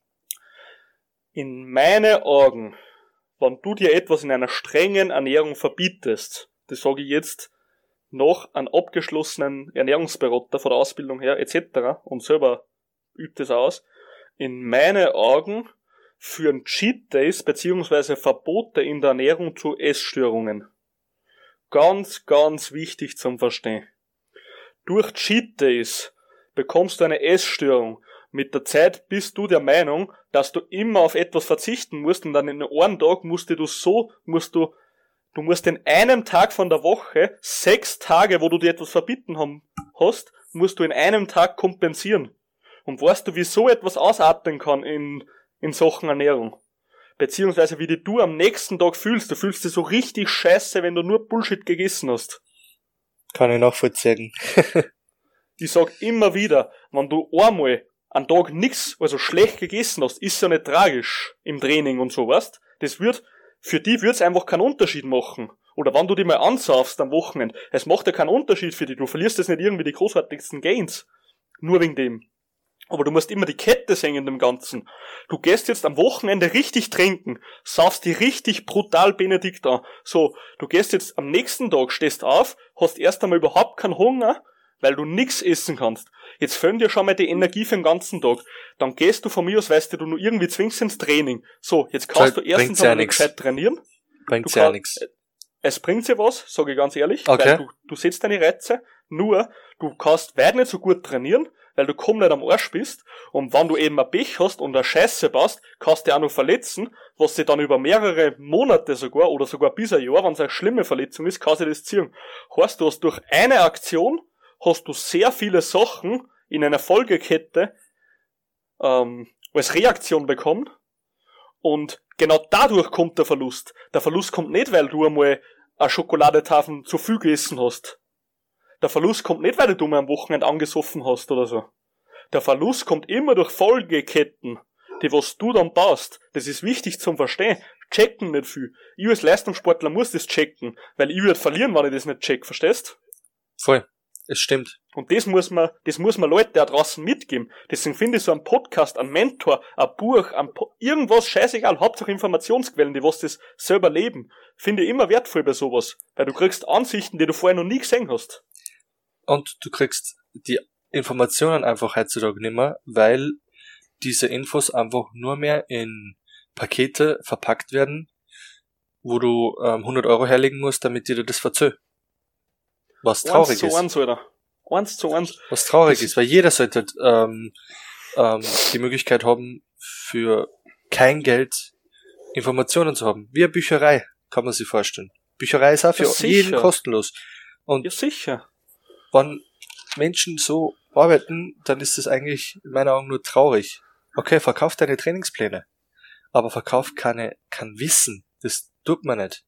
In meine Augen, wenn du dir etwas in einer strengen Ernährung verbietest, das sage ich jetzt noch an abgeschlossenen Ernährungsberater von der Ausbildung her etc. und selber übt es aus, in meine Augen führen Cheat Days bzw. Verbote in der Ernährung zu Essstörungen. Ganz, ganz wichtig zum Verstehen. Durch Cheat Days bekommst du eine Essstörung. Mit der Zeit bist du der Meinung, dass du immer auf etwas verzichten musst und dann in einem Tag musst du so, musst du, du musst in einem Tag von der Woche, sechs Tage, wo du dir etwas verbieten haben, hast, musst du in einem Tag kompensieren. Und weißt du, wie so etwas ausatmen kann in, in Sachen Ernährung? Beziehungsweise wie die du am nächsten Tag fühlst. Du fühlst dich so richtig scheiße, wenn du nur Bullshit gegessen hast. Kann ich nachvollziehen. ich sag immer wieder, wenn du einmal einen Tag nix, also schlecht gegessen hast, ist ja nicht tragisch im Training und so, weißt? Das wird, für die wird's einfach keinen Unterschied machen. Oder wenn du die mal ansaufst am Wochenende, es macht ja keinen Unterschied für dich, du verlierst jetzt nicht irgendwie die großartigsten Gains. Nur wegen dem. Aber du musst immer die Kette sehen in dem Ganzen. Du gehst jetzt am Wochenende richtig trinken, saufst die richtig brutal Benedikt an. So, du gehst jetzt am nächsten Tag, stehst auf, hast erst einmal überhaupt keinen Hunger, weil du nix essen kannst. Jetzt fällt dir schon mal die Energie für den ganzen Tag. Dann gehst du von mir aus, weißt du, du nur irgendwie zwingst ins Training. So, jetzt kannst du erstens einmal ja Zeit trainieren. Bringt ja nichts. Es bringt dir was, sage ich ganz ehrlich, okay. weil du, du setzt deine Reize, nur du kannst weit nicht so gut trainieren, weil du nicht am Arsch bist. Und wenn du eben ein Pech hast und eine Scheiße baust, kannst du dich auch noch verletzen, was sie dann über mehrere Monate sogar oder sogar bis ein Jahr, wenn es eine schlimme Verletzung ist, kann sie das ziehen. Heißt, du hast durch eine Aktion hast du sehr viele Sachen in einer Folgekette ähm, als Reaktion bekommen, Und genau dadurch kommt der Verlust. Der Verlust kommt nicht, weil du einmal eine Schokoladetafel zu viel gegessen hast. Der Verlust kommt nicht, weil du mal am Wochenende angesoffen hast oder so. Der Verlust kommt immer durch Folgeketten, die was du dann baust. Das ist wichtig zum Verstehen. Checken nicht viel. Ich als Leistungssportler muss das checken, weil ich würde verlieren, wenn ich das nicht check, verstehst? Voll. Es stimmt. Und das muss man, das muss man Leute da draußen mitgeben. Deswegen finde ich so ein Podcast, ein Mentor, ein Buch, ein po irgendwas, scheißegal, Hauptsache Informationsquellen, die was das selber leben, finde ich immer wertvoll bei sowas. Weil du kriegst Ansichten, die du vorher noch nie gesehen hast. Und du kriegst die Informationen einfach heutzutage nicht mehr, weil diese Infos einfach nur mehr in Pakete verpackt werden, wo du ähm, 100 Euro herlegen musst, damit dir das verzöh. Was traurig eins zu ist. Eins, Alter. Eins zu eins. Was traurig Das- ist, weil jeder sollte ähm, ähm, die Möglichkeit haben, für kein Geld Informationen zu haben. Wie eine Bücherei, kann man sich vorstellen. Bücherei ist auch für Ja, jeden kostenlos. Und Ja, sicher. Wenn Menschen so arbeiten, dann ist das eigentlich in meinen Augen nur traurig. Okay, verkauf deine Trainingspläne, aber verkauf keine, kein Wissen. Das tut man nicht.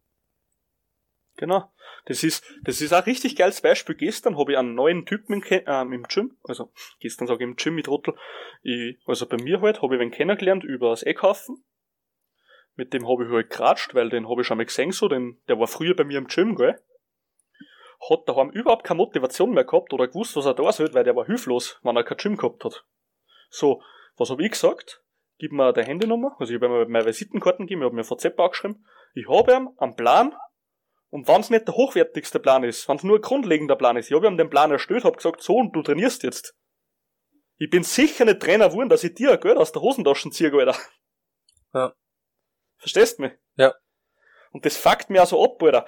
Genau. Das ist, das ist auch richtig geiles Beispiel. Gestern habe ich einen neuen Typen im, ähm, im Gym, also gestern sage ich im Gym mit Rottel, ich, also bei mir halt, habe ich wen kennengelernt über das Eckhaufen. Mit dem habe ich halt geratscht, weil den habe ich schon mal gesehen, so, den, der war früher bei mir im Gym, gell. Hat daheim überhaupt keine Motivation mehr gehabt oder gewusst, was er da soll, weil der war hilflos, wenn er kein Gym gehabt hat. So, was habe ich gesagt? Gib mir der Handynummer, also ich habe ihm meine Visitenkarten gegeben, ich habe mir VZ angeschrieben. Ich habe ihm einen Plan, und wenn's nicht der hochwertigste Plan ist, wenn's nur ein grundlegender Plan ist, ich hab ihm den Plan erstellt, hab gesagt, so, und du trainierst jetzt. Ich bin sicher nicht Trainer geworden, dass ich dir ein Geld aus der Hosentasche ziehe, Alter. Ja. Verstehst du mich? Ja. Und das fuckt mir also ab, Alter.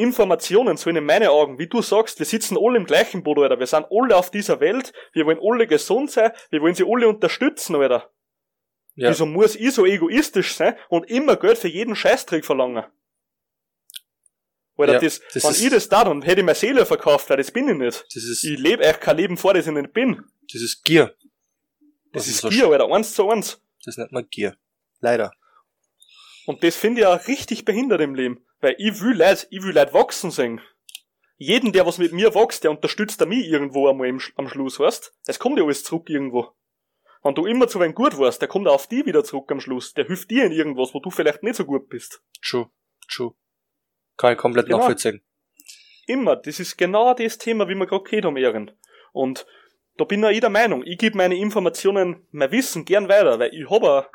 Informationen sollen in meinen Augen, wie du sagst, wir sitzen alle im gleichen Boot, Alter. Wir sind alle auf dieser Welt, wir wollen alle gesund sein, wir wollen sie alle unterstützen, Alter. Ja. Wieso muss ich so egoistisch sein und immer Geld für jeden Scheißtrick verlangen? Oder Ja, das, das wenn ist- ich das da dann hätte ich meine Seele verkauft, weil das bin ich nicht. Das ist, Ich lebe echt kein Leben vor, das ich nicht bin. das ist Gier. Das Was ist so Gier, Alter, eins zu eins. Das nennt man Gier. Leider. Und das finde ich auch richtig behindert im Leben. Weil ich will Leute, ich will Leute wachsen sehen. Jeden, der was mit mir wächst, der unterstützt er mich irgendwo einmal im, am Schluss, weißt? Es kommt ja alles zurück irgendwo. Wenn du immer zu wem gut warst, der kommt auch auf die wieder zurück am Schluss. Der hilft dir in irgendwas, wo du vielleicht nicht so gut bist. True. True. Kann ich komplett Genau. nachvollziehen. Immer. Das ist genau das Thema, wie wir gerade geredet haben, Ehren. Und da bin auch ich der Meinung, ich gebe meine Informationen, mein Wissen gern weiter, weil ich habe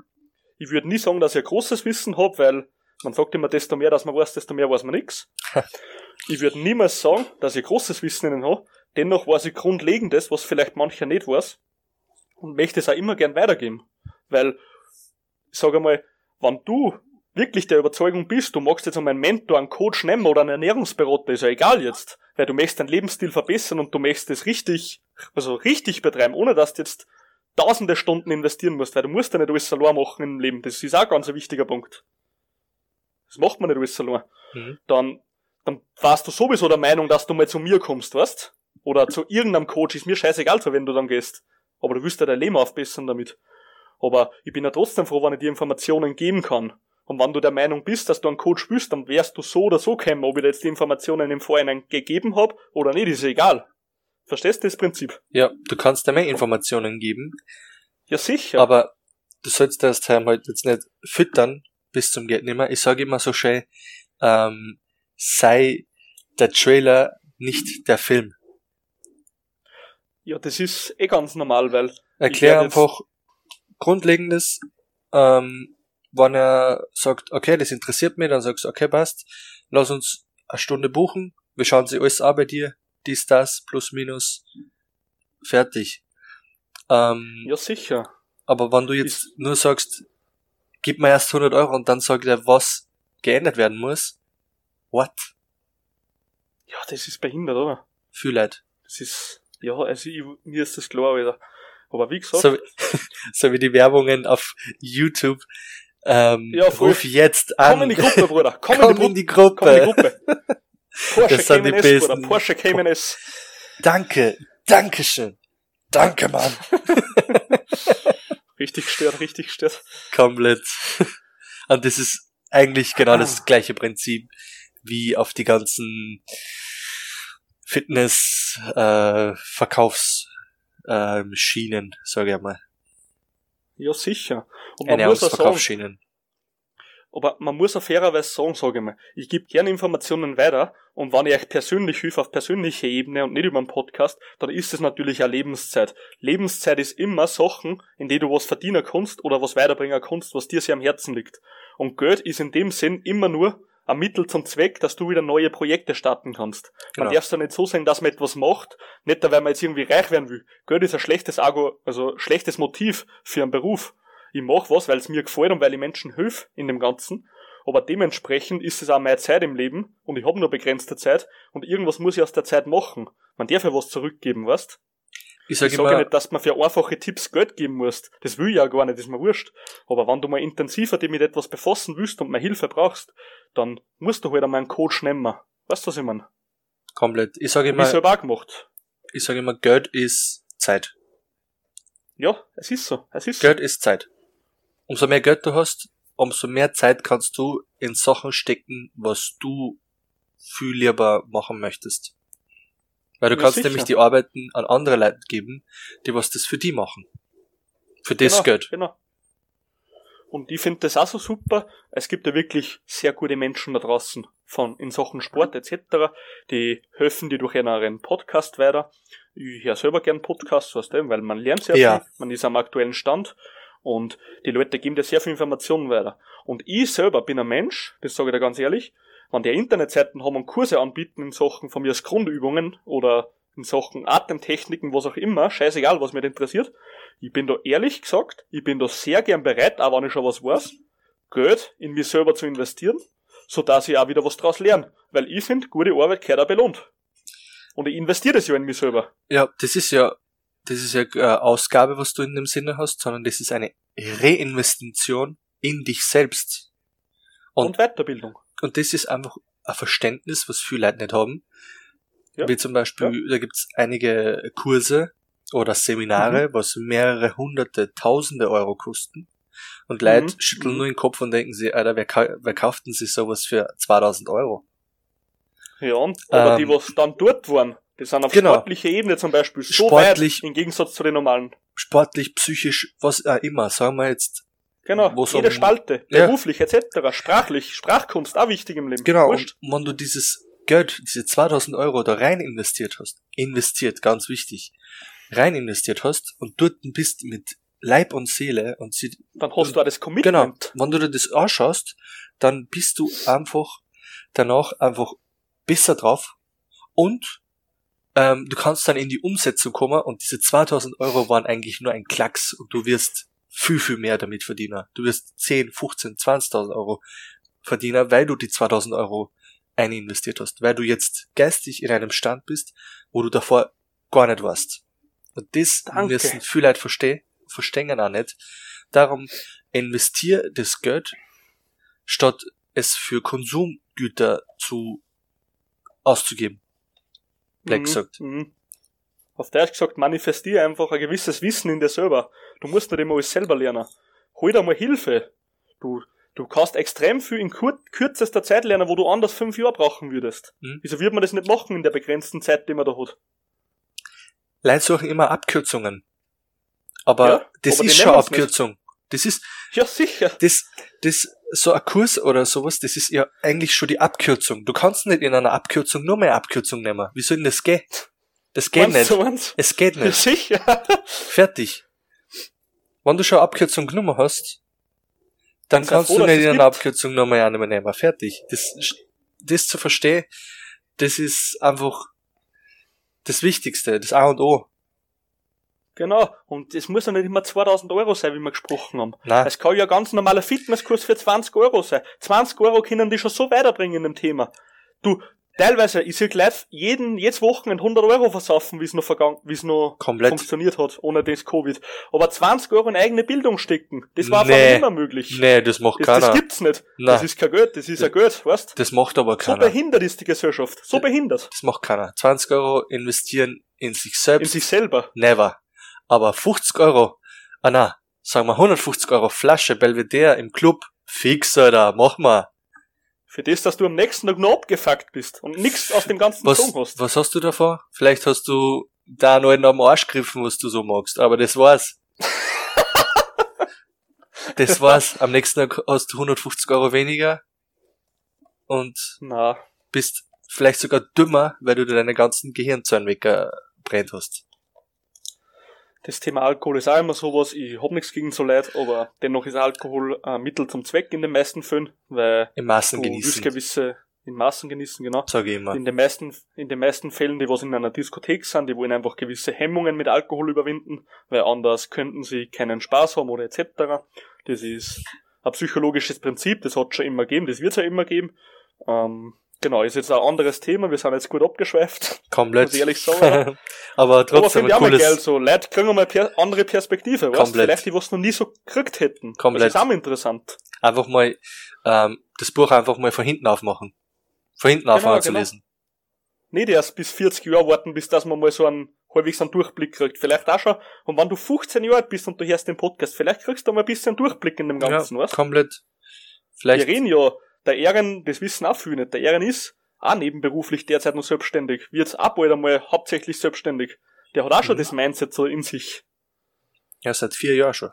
ich würde nie sagen, dass ich ein großes Wissen habe, weil man sagt immer, desto mehr, dass man weiß, desto mehr weiß man nix. ich würde niemals sagen, dass ich großes Wissen in habe, dennoch weiß ich Grundlegendes, was vielleicht mancher nicht weiß und möchte es auch immer gern weitergeben. Weil, ich sage einmal, wenn du wirklich der Überzeugung bist, du magst jetzt einmal einen Mentor, einen Coach nehmen oder einen Ernährungsberater, ist ja egal jetzt, weil du möchtest deinen Lebensstil verbessern und du möchtest es richtig, also richtig betreiben, ohne dass du jetzt tausende Stunden investieren musst, weil du musst ja nicht alles allein machen im Leben. Das ist auch ganz ein wichtiger Punkt. Das macht man nicht alles allein. Mhm. Dann, dann warst du sowieso der Meinung, dass du mal zu mir kommst, weißt? Oder zu irgendeinem Coach, ist mir scheißegal, zu wenn du dann gehst. Aber du wirst ja dein Leben aufbessern damit. Aber ich bin ja trotzdem froh, wenn ich dir Informationen geben kann. Und wenn du der Meinung bist, dass du einen Coach bist, dann wärst du so oder so kämen, ob ich dir jetzt die Informationen im Vorhinein gegeben hab oder nicht, ist egal. Verstehst du das Prinzip? Ja, du kannst dir mehr Informationen geben, Ja, sicher. aber du sollst das Time halt jetzt nicht füttern bis zum nimmer. Ich sage immer so schön, ähm, sei der Trailer nicht der Film. ja, das ist eh ganz normal, weil Erklär einfach Grundlegendes, ähm, wenn er sagt, okay, das interessiert mich, dann sagst du, okay, passt, lass uns eine Stunde buchen, wir schauen sie alles an bei dir, dies, das, plus, minus, fertig. Ähm, ja, sicher. aber wenn du jetzt nur sagst, gib mir erst 100 Euro und dann sagt er, was geändert werden muss, what? Ja, das ist behindert, oder? Viel Leid. Das ist, ja, also ich, mir ist das klar, wieder. Aber wie gesagt, So, wie- so wie die Werbungen auf YouTube. Ähm, Ja, voll. ruf jetzt komm an. in die Gruppe, Bruder. Komm, Komm in die in die Gruppe. Komm in die Gruppe. Porsche Das Cayman S, Bruder. Porsche Cayman S. Danke, Dankeschön. Danke, Mann. Richtig gestört, richtig gestört. Komplett. Und das ist eigentlich genau das gleiche Prinzip wie auf die ganzen Fitness äh, Verkaufs äh, Schienen, sage ich mal. Ja, sicher. Und man muss auch sagen, Ernährungsverkaufsschienen. Aber man muss auch fairerweise sagen, sage ich mal, ich gebe gerne Informationen weiter und wenn ich euch persönlich hilfe auf persönlicher Ebene und nicht über einen Podcast, dann ist es natürlich auch Lebenszeit. Lebenszeit ist immer Sachen, in die du was verdienen kannst oder was weiterbringen kannst, was dir sehr am Herzen liegt. Und Geld ist in dem Sinn immer nur ein Mittel zum Zweck, dass du wieder neue Projekte starten kannst. Man Genau. darf es ja nicht so sehen, dass man etwas macht, nicht weil man jetzt irgendwie reich werden will. Geld ist ein schlechtes Argo, also schlechtes Motiv für einen Beruf. Ich mache was, weil es mir gefällt und weil ich Menschen hilf in dem Ganzen. Aber dementsprechend ist es auch meine Zeit im Leben und ich habe nur begrenzte Zeit und irgendwas muss ich aus der Zeit machen. Man darf ja was zurückgeben, weißt? Ich Ich sage sage immer, nicht, dass man für einfache Tipps Geld geben musst. Das will ich ja gar nicht, ist mir wurscht. Aber wenn du mal intensiver dich mit etwas befassen willst und mehr Hilfe brauchst, dann musst du halt einmal einen Coach nehmen. Weißt du, was ich meine? komplett. Ich sage Hab ich immer, selber auch gemacht. ich sage immer, Geld ist Zeit. Ja, es ist so. Es ist so. Geld ist Zeit. Umso mehr Geld du hast, umso mehr Zeit kannst du in Sachen stecken, was du viel lieber machen möchtest. Weil du Ja, kannst sicher. nämlich die Arbeiten an andere Leute geben, die was das für die machen. Für das genau, Geld. Genau. Und ich finde das auch so super. Es gibt ja wirklich sehr gute Menschen da draußen von in Sachen Sport etc. Die helfen dir durch einen Podcast weiter. Ich höre selber gern Podcasts, weißt du, weil man lernt sehr Ja. viel, man ist am aktuellen Stand und die Leute geben dir sehr viel Informationen weiter. Und ich selber bin ein Mensch, das sage ich dir ganz ehrlich, wenn die Internetseiten haben und Kurse anbieten in Sachen von mir als Grundübungen oder in Sachen Atemtechniken, was auch immer, scheißegal, was mich interessiert, ich bin da ehrlich gesagt, ich bin da sehr gern bereit, auch wenn ich schon was weiß, Geld in mich selber zu investieren, so dass ich auch wieder was draus lerne. Weil ich finde, gute Arbeit gehört auch belohnt. Und ich investiere das ja in mich selber. Ja, das ist ja, das ist ja äh, Ausgabe, was du in dem Sinne hast, sondern das ist eine Reinvestition in dich selbst. Und, Und- Weiterbildung. Und das ist einfach ein Verständnis, was viele Leute nicht haben. Ja. Wie zum Beispiel, da gibt's einige Kurse oder Mhm. Seminare, was mehrere hunderte, tausende Euro kosten. Und Leute Mhm. schütteln Mhm. nur den Kopf und denken sich, Alter, wer, wer kauft denn sich sowas für 2000 Euro? Ja, und, aber Ähm, die, was dann dort waren, die sind auf genau. sportlicher Ebene zum Beispiel so Sportlich- weit im Gegensatz zu den normalen. Sportlich, psychisch, was auch immer, sagen wir jetzt. Genau, jede Spalte, Ja. beruflich etc., sprachlich, Sprachkunst, auch wichtig im Leben. Genau, Wurscht. und wenn du dieses Geld, diese 2000 Euro da rein investiert hast, investiert, ganz wichtig, rein investiert hast und dort bist mit Leib und Seele und sie, Dann hast du auch das genau, Commitment. wenn du dir das anschaust, dann bist du einfach danach einfach besser drauf und ähm, du kannst dann in die Umsetzung kommen und diese 2000 Euro waren eigentlich nur ein Klacks und du wirst viel, viel mehr damit verdienen. Du wirst 10, 15, 20.000 Euro verdienen, weil du die 2000 Euro eininvestiert hast, weil du jetzt geistig in einem Stand bist, wo du davor gar nicht warst. Und das Danke. müssen viele Leute verstehen, verstehen auch nicht. Darum investier das Geld, statt es für Konsumgüter zu auszugeben. Black Mhm, gesagt. mhm. Auf Deutsch gesagt, manifestiere einfach ein gewisses Wissen in dir selber. Du musst nicht immer alles selber lernen. Hol dir mal Hilfe. Du, du kannst extrem viel in kur kürzester Zeit lernen, wo du anders fünf Jahre brauchen würdest. Mhm. Wieso wird man das nicht machen in der begrenzten Zeit, die man da hat? Leute suchen immer Abkürzungen. Aber Ja, das aber ist schon wir's nicht. Abkürzung. Das ist, Ja, sicher. das, das, so ein Kurs oder sowas, das ist ja eigentlich schon die Abkürzung. Du kannst nicht in einer Abkürzung nur mehr Abkürzung nehmen. Wie soll denn das gehen? Das geht Meinst nicht. du, meinst? Es geht nicht. sicher. Fertig. Wenn du schon eine Abkürzung genommen hast, dann Sei kannst froh, du nicht in einer. Abkürzung eine mehr nehmen. Fertig. Das, das zu verstehen, das ist einfach das Wichtigste, das A und O. Genau. Und es muss ja nicht immer 2000 Euro sein, wie wir gesprochen haben. Nein, Es kann ja ein ganz normaler Fitnesskurs für 20 Euro sein. 20 Euro können die schon so weiterbringen in dem Thema. Du, teilweise, ich sehe gleich jeden, jedes Wochenende 100 Euro versaufen, wie es noch vergangen, wie es noch komplett. funktioniert hat, ohne das Covid. Aber 20 Euro in eigene Bildung stecken, das war Nee. einfach immer möglich. Nee, das macht Das, keiner. das Das, gibt's nicht. Nein. Das ist kein Geld, das ist ein Geld, weißt? macht aber So keiner. behindert ist die Gesellschaft. So behindert. Das macht keiner. 20 Euro investieren in sich In selbst. sich selber. Never. Aber 50 Euro, ah na, sagen wir 150 Euro Flasche Belvedere im Club Fix, Alter, mach mal. Für das, dass du am nächsten Tag noch abgefuckt bist und nichts aus dem ganzen Was, Song hast. was hast du davor? Vielleicht hast du da noch einen am Arsch gegriffen, was du so magst, aber das war's. das war's. Am nächsten Tag hast du 150 Euro weniger und Na, bist vielleicht sogar dümmer, weil du dir deine ganzen Gehirnzellen weggebrennt hast. Das Thema Alkohol ist auch immer sowas. Ich hab nichts gegen so Leid, aber dennoch ist Alkohol ein Mittel zum Zweck in den meisten Fällen, weil Im Maßen du genießen, gewisse in Maßen genießen, genau. sage ich immer. In den meisten, in den meisten Fällen, die was in einer Diskothek sind, die wollen einfach gewisse Hemmungen mit Alkohol überwinden, weil anders könnten sie keinen Spaß haben oder etc. Das ist ein psychologisches Prinzip, das hat schon immer gegeben, das wird es ja immer geben. Ähm, genau, ist jetzt ein anderes Thema, wir sind jetzt gut abgeschweift. Komplett. muss ich ehrlich sagen, aber Aber trotzdem finde ich ein auch mal geil, cooles, so Leute kriegen mal per andere Perspektive, weißt? Komplett. Vielleicht die, was noch nie so gekriegt hätten. Komplett. Das ist auch interessant. einfach mal, ähm, das Buch einfach mal von hinten aufmachen. Von hinten Genau, zu genau. lesen. Nicht erst bis 40 Jahre warten, bis dass man mal so einen halbwegs einen Durchblick kriegt. Vielleicht auch schon. Und wenn du 15 Jahre alt bist und du hörst den Podcast, vielleicht kriegst du mal ein bisschen Durchblick in dem Ganzen, ja, weißt? komplett. Wir Vielleicht, reden ja, der Ehren, das wissen auch viele nicht, der Ehren ist auch nebenberuflich derzeit noch selbstständig, wird auch bald einmal hauptsächlich selbstständig. Der hat auch schon Mhm. das Mindset so in sich. ja, seit vier Jahren schon.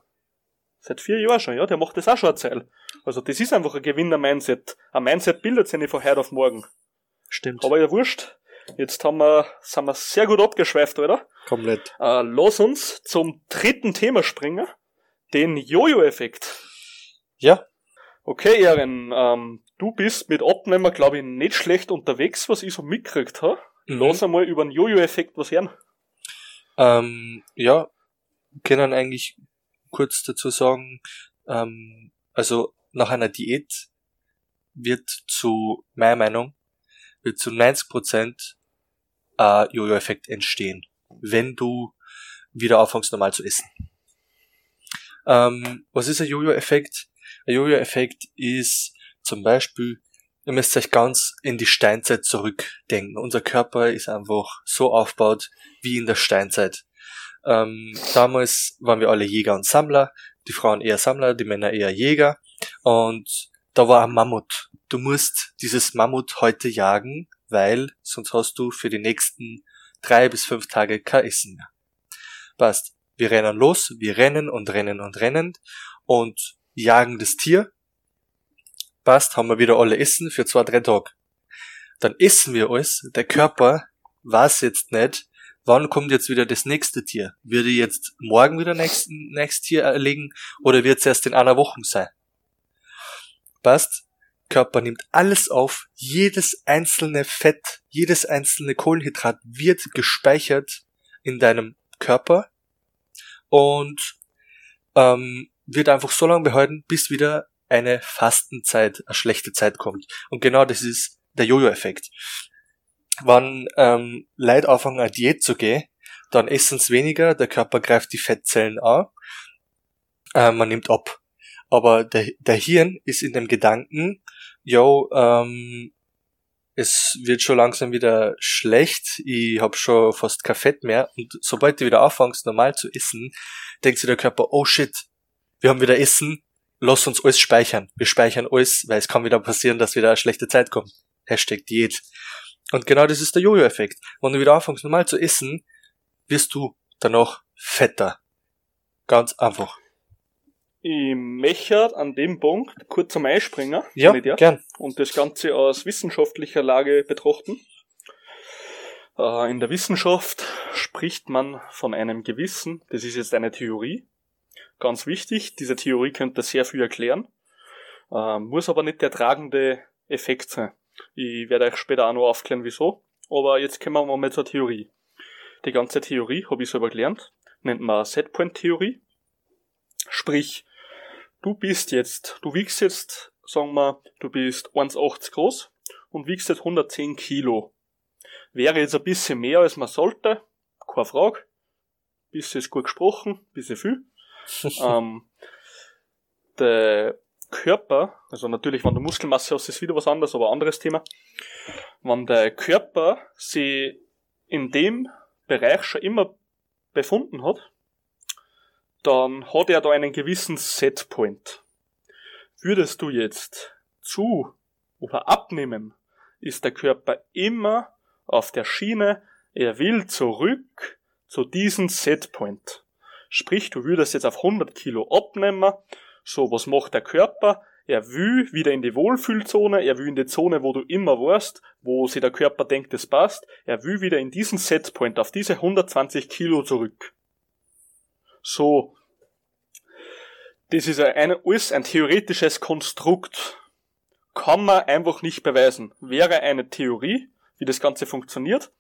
Seit vier Jahren schon, ja, der macht das auch schon eine Zeit. Also das ist einfach ein Gewinner-Mindset. Ein Mindset bildet sich nicht von heute auf morgen. Stimmt. Aber ja, wurscht. Jetzt haben wir, sind wir sehr gut abgeschweift, oder? Komplett. Äh, lass uns zum dritten Thema springen. Den Jojo-Effekt. Ja, Okay, Ehren, ähm, du bist mit Abnehmer, glaube ich, nicht schlecht unterwegs, was ich so mitgekriegt habe. Mhm. Lass einmal über den Jojo-Effekt was hören. Ähm, ja, können eigentlich kurz dazu sagen, ähm, also nach einer Diät wird zu, meiner Meinung, wird zu 90% ein Jojo-Effekt entstehen, wenn du wieder anfängst normal zu essen. Ähm, was ist ein Jojo-Effekt? Ein Jojo-Effekt ist zum Beispiel, ihr müsst euch ganz in die Steinzeit zurückdenken. Unser Körper ist einfach so aufgebaut wie in der Steinzeit. Ähm, damals waren wir alle Jäger und Sammler, die Frauen eher Sammler, die Männer eher Jäger. Und da war ein Mammut. Du musst dieses Mammut heute jagen, weil sonst hast du für die nächsten drei bis fünf Tage kein Essen mehr. Passt. Wir rennen los, wir rennen und rennen und rennen und jagen das Tier. Passt, haben wir wieder alle Essen für zwei, drei Tage. Dann essen wir alles. Der Körper weiß jetzt nicht, wann kommt jetzt wieder das nächste Tier? Würde jetzt morgen wieder nächsten nächstes Tier erlegen oder wird es erst in einer Woche sein? Passt? Körper nimmt alles auf, jedes einzelne Fett, jedes einzelne Kohlenhydrat wird gespeichert in deinem Körper und ähm, wird einfach so lange behalten, bis wieder eine Fastenzeit, eine schlechte Zeit kommt. Und genau das ist der Jojo-Effekt. Wenn ähm, Leute anfangen, eine Diät zu gehen, dann essen sie weniger, der Körper greift die Fettzellen an, äh, man nimmt ab. Aber der, der Hirn ist in dem Gedanken, yo, ähm, es wird schon langsam wieder schlecht, ich habe schon fast kein Fett mehr und sobald du wieder anfängst, normal zu essen, denkt sich der Körper, oh shit, wir haben wieder Essen, lass uns alles speichern. Wir speichern alles, weil es kann wieder passieren, dass wieder eine schlechte Zeit kommt. Hashtag Diät. Und genau das ist der Jojo-Effekt. Wenn du wieder anfängst, normal zu essen, wirst du danach fetter. Ganz einfach. Ich möchte an dem Punkt kurz am Einspringen, Ja, darf, gern. und das Ganze aus wissenschaftlicher Lage betrachten. Äh, In der Wissenschaft spricht man von einem Gewissen, das ist jetzt eine Theorie, ganz wichtig, diese Theorie könnte sehr viel erklären, äh, muss aber nicht der tragende Effekt sein. Ich werde euch später auch noch aufklären, wieso, aber jetzt kommen wir mal zur Theorie. Die ganze Theorie habe ich selber gelernt, nennt man Setpoint-Theorie. Sprich, du bist jetzt, du wiegst jetzt, sagen wir, du bist 1,80 groß und wiegst jetzt 110 Kilo. Wäre jetzt ein bisschen mehr als man sollte, keine Frage. Bisschen ist gut gesprochen, bisschen viel. ähm, der Körper, also natürlich, wenn du Muskelmasse hast, ist wieder was anderes, aber ein anderes Thema. Wenn der Körper sich in dem Bereich schon immer befunden hat, dann hat er da einen gewissen Setpoint. Würdest du jetzt zu oder abnehmen, ist der Körper immer auf der Schiene, er will zurück zu diesem Setpoint. Sprich, du würdest jetzt auf 100 Kilo abnehmen, so was macht der Körper? Er will wieder in die Wohlfühlzone, er will in die Zone, wo du immer warst, wo sich der Körper denkt, es passt. Er will wieder in diesen Setpoint, auf diese 120 Kilo zurück. So. Das ist ein, alles ein theoretisches Konstrukt. Kann man einfach nicht beweisen. Wäre eine Theorie, wie das Ganze funktioniert.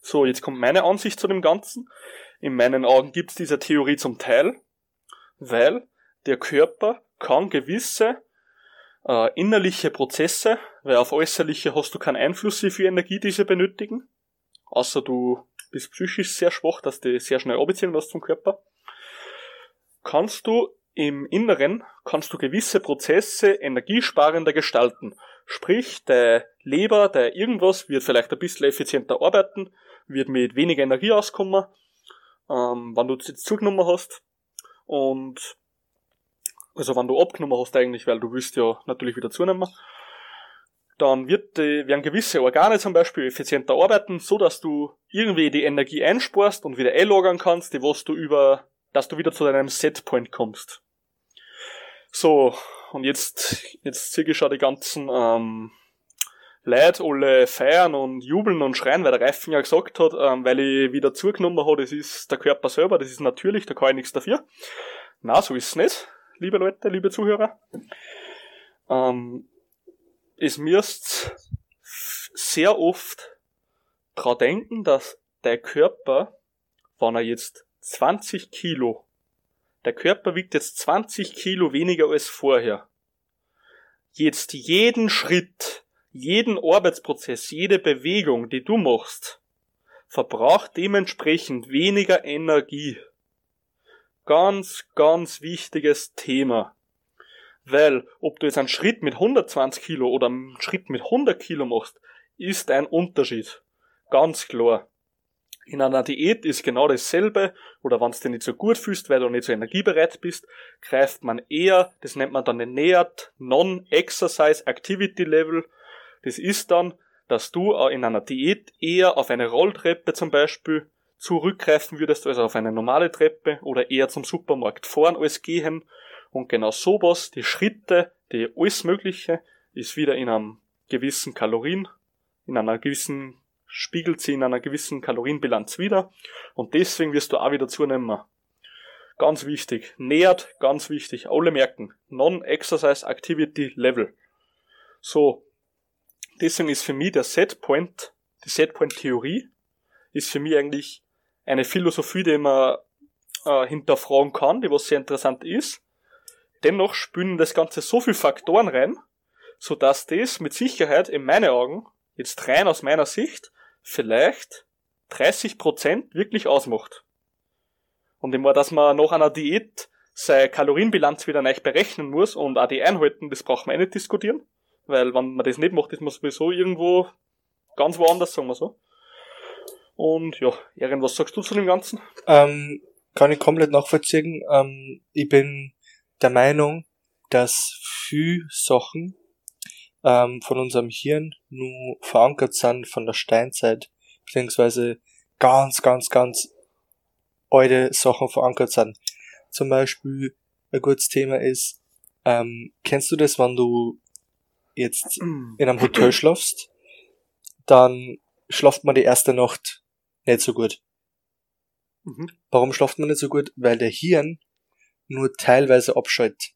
So, jetzt kommt meine Ansicht zu dem Ganzen. In meinen Augen gibt es diese Theorie zum Teil, weil der Körper kann gewisse äh, innerliche Prozesse, weil auf äußerliche hast du keinen Einfluss, wie viel Energie diese benötigen. Außer du bist psychisch sehr schwach, dass du sehr schnell abziehen lässt vom Körper. Kannst du im Inneren, kannst du gewisse Prozesse energiesparender gestalten. Sprich, der Leber, der irgendwas, wird vielleicht ein bisschen effizienter arbeiten, wird mit weniger Energie auskommen, ähm, wenn du jetzt zugenommen hast. Und also wenn du abgenommen hast eigentlich, weil du willst ja natürlich wieder zunehmen, dann wird, die, werden gewisse Organe zum Beispiel effizienter arbeiten, so dass du irgendwie die Energie einsparst und wieder einlagern kannst, die was du über, dass du wieder zu deinem Setpoint kommst. So, und jetzt, jetzt ziehe ich schon die ganzen ähm, Leute alle feiern und jubeln und schreien, weil der Reifen ja gesagt hat, ähm, weil ich wieder zugenommen habe, das ist der Körper selber, das ist natürlich, da kann ich nichts dafür. Na, so ist es nicht liebe Leute, liebe Zuhörer. Ähm, es müsst sehr oft dran denken, dass der Körper, wenn er jetzt 20 Kilo, der Körper wiegt jetzt 20 Kilo weniger als vorher. Jetzt jeden Schritt, jeden Arbeitsprozess, jede Bewegung, die du machst, verbraucht dementsprechend weniger Energie ganz, ganz wichtiges Thema. Weil, ob du jetzt einen Schritt mit 120 Kilo oder einen Schritt mit 100 Kilo machst, ist ein Unterschied. Ganz klar. In einer Diät ist genau dasselbe, oder wenn du dich nicht so gut fühlst, weil du nicht so energiebereit bist, greift man eher, das nennt man dann den NEAT, Non-Exercise Activity Level. Das ist dann, dass du in einer Diät eher auf eine Rolltreppe zum Beispiel zurückgreifen würdest, also auf eine normale Treppe oder eher zum Supermarkt fahren als gehen. Und genau sowas, die Schritte, die alles Mögliche, ist wieder in einem gewissen Kalorien, in einer gewissen spiegelt sie in einer gewissen Kalorienbilanz wieder. Und deswegen wirst du auch wieder zunehmen. Ganz wichtig. Nähert, ganz wichtig. Alle merken. Non-Exercise Activity Level. So. Deswegen ist für mich der Setpoint, die Setpoint Theorie, ist für mich eigentlich eine Philosophie, die man äh, hinterfragen kann, die was sehr interessant ist. Dennoch spülen das Ganze so viele Faktoren rein, so dass das mit Sicherheit in meinen Augen, jetzt rein aus meiner Sicht, vielleicht 30% wirklich ausmacht. Und immer, dass man nach einer Diät seine Kalorienbilanz wieder neu berechnen muss und auch die einhalten, das braucht man eh nicht diskutieren. Weil wenn man das nicht macht, ist man sowieso irgendwo ganz woanders, sagen wir so. Und ja, Erin, was sagst du zu dem Ganzen? Ähm, kann ich komplett nachvollziehen. Ähm, ich bin der Meinung, dass viele Sachen ähm, von unserem Hirn nur verankert sind von der Steinzeit, beziehungsweise ganz, ganz, ganz alte Sachen verankert sind. Zum Beispiel ein gutes Thema ist, ähm, kennst du das, wenn du jetzt in einem Hotel schlafst, dann schlaft man die erste Nacht nicht so gut. Mhm. Warum schlaft man nicht so gut? Weil der Hirn nur teilweise abschaltet.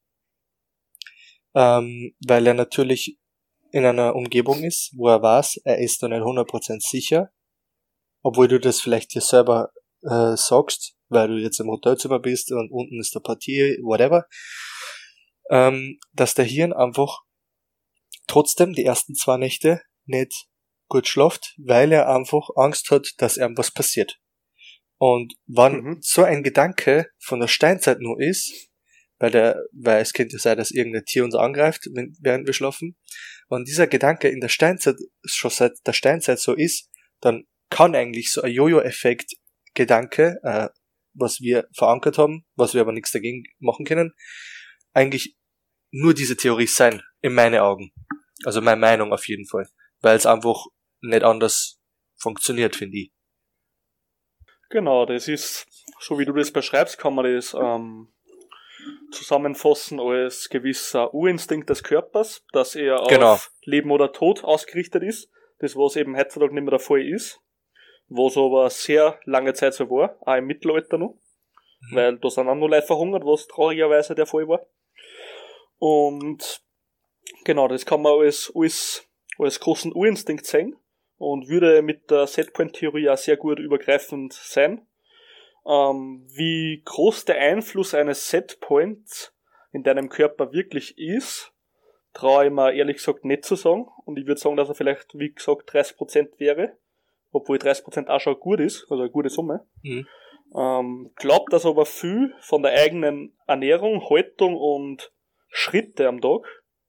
Ähm, weil er natürlich in einer Umgebung ist, wo er weiß, er ist da nicht 100% sicher, obwohl du das vielleicht dir selber äh, sagst, weil du jetzt im Hotelzimmer bist und unten ist der Partie, whatever, ähm, dass der Hirn einfach trotzdem die ersten zwei Nächte nicht gut schlaft, weil er einfach Angst hat, dass ihm was passiert. Und wann mhm. so ein Gedanke von der Steinzeit nur ist, weil der, weil es könnte sein, dass irgendein Tier uns angreift, während wir schlafen, und dieser Gedanke in der Steinzeit schon seit der Steinzeit so ist, dann kann eigentlich so ein Jojo-Effekt Gedanke, äh, was wir verankert haben, was wir aber nichts dagegen machen können, eigentlich nur diese Theorie sein, in meinen Augen. Also meine Meinung auf jeden Fall. Weil es einfach nicht anders funktioniert, finde ich. Genau, das ist, so wie du das beschreibst, kann man das ähm, zusammenfassen als gewisser Urinstinkt des Körpers, dass er Genau. auf Leben oder Tod ausgerichtet ist. Das, was eben heutzutage nicht mehr der Fall ist. Was aber sehr lange Zeit so war, auch im Mittelalter noch. Mhm. Weil da sind auch noch Leute verhungert, was traurigerweise der Fall war. Und genau, das kann man als, als, als großen Urinstinkt sehen und würde mit der Setpoint-Theorie auch sehr gut übergreifend sein. Ähm, wie groß der Einfluss eines Setpoints in deinem Körper wirklich ist, traue ich mir ehrlich gesagt nicht zu sagen. Und ich würde sagen, dass er vielleicht, wie gesagt, 30% wäre. Obwohl 30% auch schon gut ist, also eine gute Summe. Mhm. Ähm, glaubt, dass aber viel von der eigenen Ernährung, Haltung und Schritte am Tag,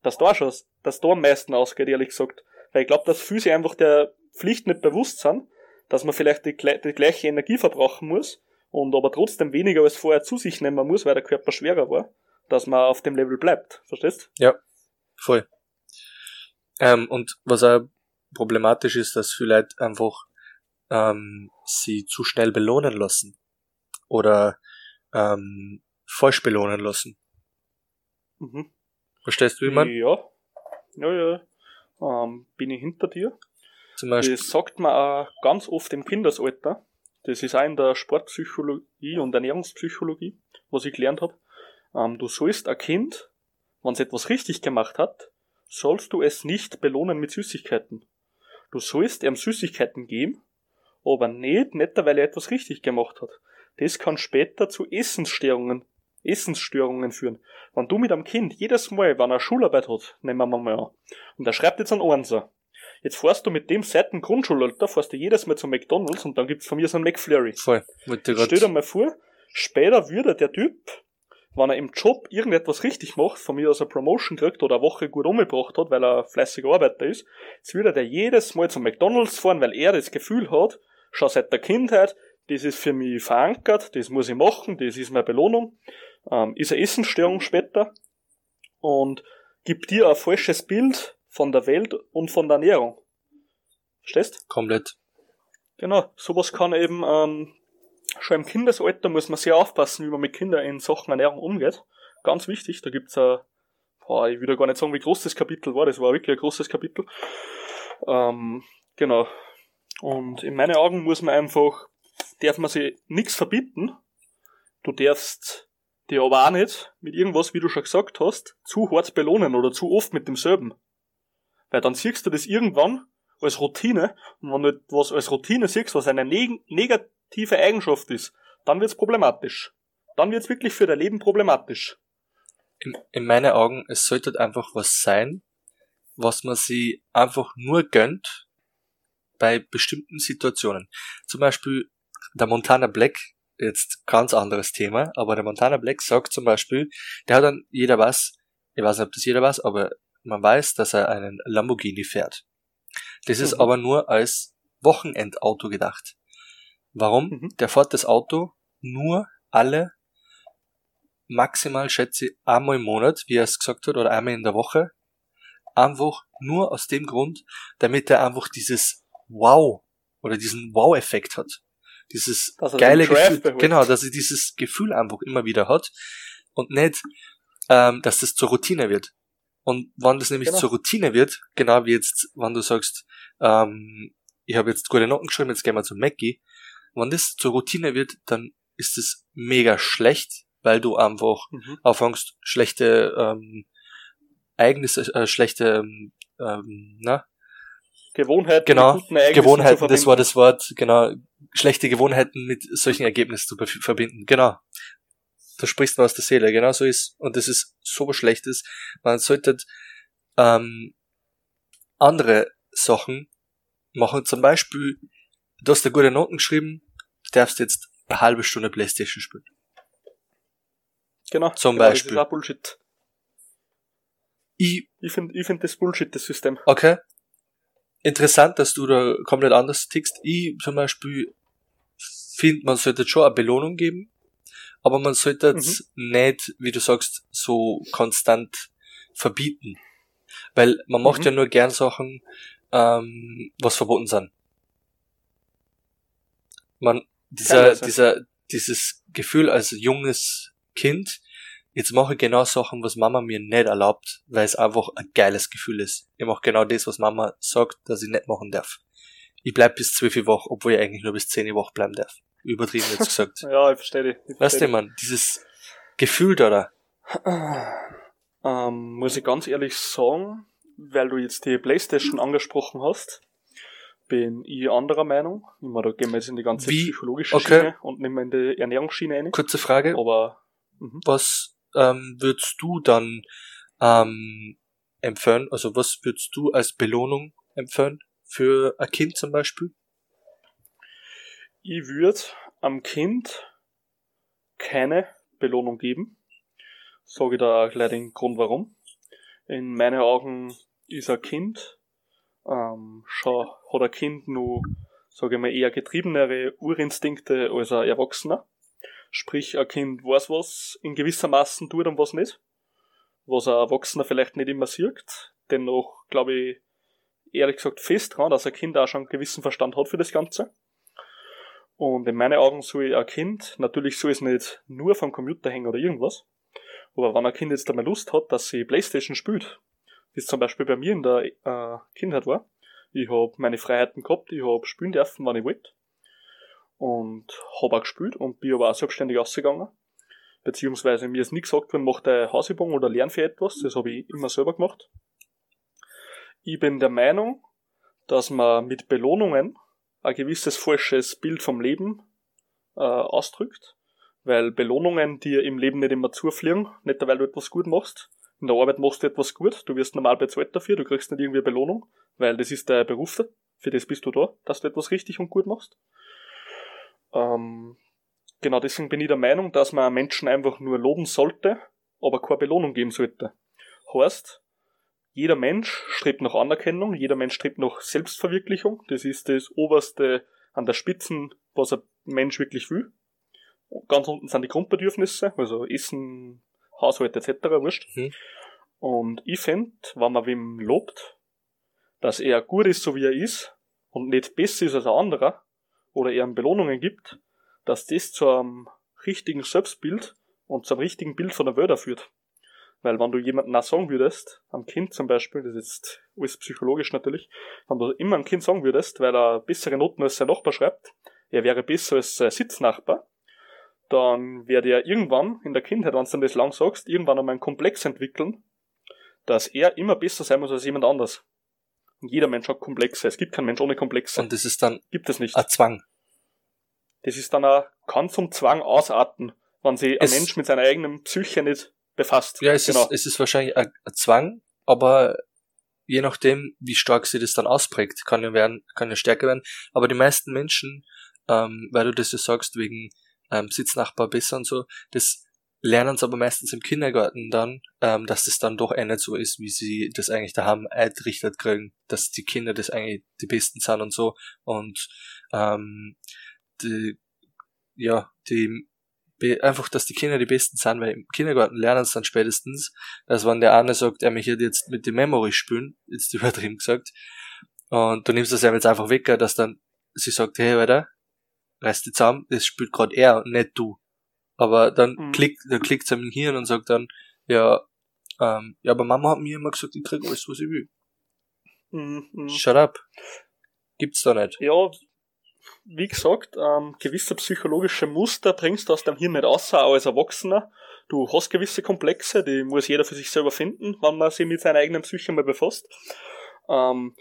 dass da schon, dass da am meisten ausgeht, ehrlich gesagt. Weil ich glaube, dass viele sich einfach der Pflicht nicht bewusst sind, dass man vielleicht die, die gleiche Energie verbrauchen muss und aber trotzdem weniger als vorher zu sich nehmen muss, weil der Körper schwerer war, dass man auf dem Level bleibt. Verstehst? Voll. Ähm, und was auch problematisch ist, dass viele Leute einfach ähm, sie zu schnell belohnen lassen. Oder ähm, falsch belohnen lassen. Mhm. Verstehst du, wie man? Ja. Ja, ja. Ähm, bin ich hinter dir. Zum Beispiel. Das sagt man auch ganz oft im Kindesalter. Das ist auch in der Sportpsychologie und Ernährungspsychologie, was ich gelernt habe. Ähm, du sollst ein Kind, wenn es etwas richtig gemacht hat, sollst du es nicht belohnen mit Süßigkeiten. Du sollst ihm Süßigkeiten geben, aber nicht, nicht weil er etwas richtig gemacht hat. Das kann später zu Essensstörungen, Essensstörungen führen. Wenn du mit einem Kind jedes Mal, wenn er Schularbeit hat, nehmen wir mal an, und er schreibt jetzt einen Einser, Jetzt fährst du mit dem seit dem Grundschulalter, fährst du jedes Mal zum McDonalds und dann gibt's von mir so einen McFlurry. Voll. Stell dir mal vor, später würde der Typ, wenn er im Job irgendetwas richtig macht, von mir aus eine Promotion kriegt oder eine Woche gut umgebracht hat, weil er fleißiger Arbeiter ist, jetzt würde der jedes Mal zum McDonalds fahren, weil er das Gefühl hat, schon seit der Kindheit, das ist für mich verankert, das muss ich machen, das ist meine Belohnung, ähm, ist eine Essensstörung später und gibt dir ein falsches Bild von der Welt und von der Ernährung. Verstehst? komplett. Genau, sowas kann eben ähm, schon im Kindesalter muss man sehr aufpassen, wie man mit Kindern in Sachen Ernährung umgeht. Ganz wichtig, da gibt's ein, boah, ich will ja gar nicht sagen, wie groß das Kapitel war, das war wirklich ein großes Kapitel. Ähm, genau. Und in meinen Augen muss man einfach, darf man sich nichts verbieten. Du darfst dir aber auch nicht mit irgendwas, wie du schon gesagt hast, zu hart belohnen oder zu oft mit demselben. Weil dann siehst du das irgendwann als Routine und wenn du etwas als Routine siehst, was eine neg negative Eigenschaft ist, dann wird's problematisch. Dann wird's wirklich für dein Leben problematisch. In, in meinen Augen, es sollte einfach was sein, was man sich einfach nur gönnt bei bestimmten Situationen. Zum Beispiel der Montana Black, jetzt ganz anderes Thema, aber der Montana Black sagt zum Beispiel, der hat dann, jeder weiß, ich weiß nicht, ob das jeder weiß, aber man weiß, dass er einen Lamborghini fährt. Das ist Mhm. aber nur als Wochenendauto gedacht. Warum? Mhm. Der fährt das Auto nur alle maximal, schätze ich, einmal im Monat, wie er es gesagt hat, oder einmal in der Woche. Einfach nur aus dem Grund, damit er einfach dieses Wow oder diesen Wow-Effekt hat. Dieses geile Gefühl, behält. genau, dass er dieses Gefühl einfach immer wieder hat und nicht, ähm, dass das zur Routine wird. Und wenn das nämlich Genau. zur Routine wird, genau wie jetzt, wenn du sagst, ähm, ich habe jetzt gute Noten geschrieben, jetzt gehen wir zum Mackie, wenn das zur Routine wird, dann ist es mega schlecht, weil du einfach Mhm. anfängst, schlechte ähm, Ereignisse, äh, schlechte, ähm, ähm, na, Gewohnheiten Genau, Gewohnheiten, zu das war das Wort, genau, schlechte Gewohnheiten mit solchen Ergebnissen zu ver- verbinden, genau. Da sprichst du aus der Seele, genau so ist, und das ist so was Schlechtes, man sollte ähm, andere Sachen machen, zum Beispiel, du hast da gute Noten geschrieben, darfst jetzt eine halbe Stunde Playstation spielen. Genau. zum genau, Beispiel. Das ist auch Bullshit. Ich Ich finde ich find das Bullshit, das System. Okay. Interessant, dass du da komplett anders tickst. Ich zum Beispiel finde, man sollte schon eine Belohnung geben, aber man sollte jetzt nicht, wie du sagst, so konstant verbieten. Weil man macht Mhm. ja nur gern Sachen, ähm, was verboten sind. Man, dieser, Teilweise. dieser, dieses Gefühl als junges Kind, jetzt mache ich genau Sachen, was Mama mir nicht erlaubt, weil es einfach ein geiles Gefühl ist. Ich mache genau das, was Mama sagt, dass ich nicht machen darf. Ich bleib bis zwölf Wochen, obwohl ich eigentlich nur bis zehn Wochen bleiben darf. Übertrieben jetzt gesagt. Ja, ich verstehe dich. Ich Weißt du, man, dieses Gefühl da, da. Ähm, muss ich ganz ehrlich sagen, weil du jetzt die Playstation angesprochen hast, bin ich anderer Meinung. Ich meine, da gehen wir jetzt in die ganze Wie? psychologische Okay. Schiene und nicht mehr in die Ernährungsschiene rein. Kurze Frage, Aber mhm. was ähm, würdest du dann ähm, empfehlen? Also was würdest du als Belohnung empfehlen für ein Kind zum Beispiel? Ich würde am Kind keine Belohnung geben. Sage da gleich den Grund warum. In meinen Augen ist ein Kind, ähm, schon hat ein Kind nur, sage ich mal, eher getriebenere Urinstinkte als ein Erwachsener. Sprich, ein Kind weiß, was in gewisser Maßen tut und was nicht. Was ein Erwachsener vielleicht nicht immer sieht. Dennoch glaube ich, ehrlich gesagt fest dran, dass ein Kind auch schon einen gewissen Verstand hat für das Ganze. Und in meinen Augen soll ein Kind, natürlich soll es nicht nur vom Computer hängen oder irgendwas, aber wenn ein Kind jetzt einmal Lust hat, dass sie Playstation spielt, wie es zum Beispiel bei mir in der äh, Kindheit war, ich habe meine Freiheiten gehabt, ich habe spielen dürfen, wann ich wollte. Und habe auch gespielt und bin aber auch selbstständig ausgegangen. Beziehungsweise mir ist nie gesagt worden, mach deine Hausübung oder lern für etwas, das habe ich immer selber gemacht. Ich bin der Meinung, dass man mit Belohnungen ein gewisses falsches Bild vom Leben äh, ausdrückt, weil Belohnungen dir im Leben nicht immer zufliegen, nicht weil du etwas gut machst. In der Arbeit machst du etwas gut, du wirst normal bezahlt dafür, du kriegst nicht irgendwie eine Belohnung, weil das ist der Beruf, für das bist du da, dass du etwas richtig und gut machst. Ähm, genau deswegen bin ich der Meinung, dass man Menschen einfach nur loben sollte, aber keine Belohnung geben sollte. Heißt, jeder Mensch strebt nach Anerkennung, jeder Mensch strebt nach Selbstverwirklichung. Das ist das oberste an der Spitzen, was ein Mensch wirklich will. Und ganz unten sind die Grundbedürfnisse, also Essen, Haushalt etc. wurscht. Mhm. Und ich finde, wenn man wem lobt, dass er gut ist, so wie er ist, und nicht besser ist als ein anderer, oder er ihm Belohnungen gibt, dass das zu einem richtigen Selbstbild und zum richtigen Bild von der Welt führt. Weil wenn du jemandem auch sagen würdest, am Kind zum Beispiel, das ist jetzt alles psychologisch natürlich, wenn du immer einem Kind sagen würdest, weil er bessere Noten als sein Nachbar schreibt, er wäre besser als sein Sitznachbar, dann wird er irgendwann in der Kindheit, wenn du dann das lang sagst, irgendwann einmal einen Komplex entwickeln, dass er immer besser sein muss als jemand anders. Und jeder Mensch hat Komplexe. Es gibt keinen Mensch ohne Komplexe. Und das ist dann gibt es nicht. ein Zwang. Das ist dann auch, kann zum Zwang ausarten, wenn sich ein Es- Mensch mit seiner eigenen Psyche nicht befasst. Ja, es, genau. ist, es ist wahrscheinlich ein, ein Zwang, aber je nachdem, wie stark sie das dann ausprägt, kann ja werden, kann ja stärker werden. Aber die meisten Menschen, ähm, weil du das ja sagst, wegen ähm, Sitznachbar besser und so, das lernen sie aber meistens im Kindergarten dann, ähm, dass das dann doch eh nicht so ist, wie sie das eigentlich daheim eingerichtet kriegen, dass die Kinder das eigentlich die Besten sind und so. Und ähm, die, ja, die einfach, dass die Kinder die Besten sind, weil im Kindergarten lernen sie dann spätestens, dass wenn der eine sagt, er möchte jetzt mit dem Memory spielen, jetzt übertrieben gesagt, und du nimmst das ja jetzt einfach weg, dass dann sie sagt, hey, weiter, reiß dich zusammen, das spielt gerade er und nicht du. Aber dann Mhm. klickt, dann klickt sie am Hirn und sagt dann, ja, ähm, ja, aber Mama hat mir immer gesagt, ich krieg alles, was ich will. Mhm. Shut up. Gibt's da nicht. Ja, wie gesagt, ähm, gewisse psychologische Muster bringst du aus deinem Hirn nicht raus, auch als Erwachsener. Du hast gewisse Komplexe, die muss jeder für sich selber finden, wenn man sich mit seiner eigenen Psyche mal befasst. Ähm,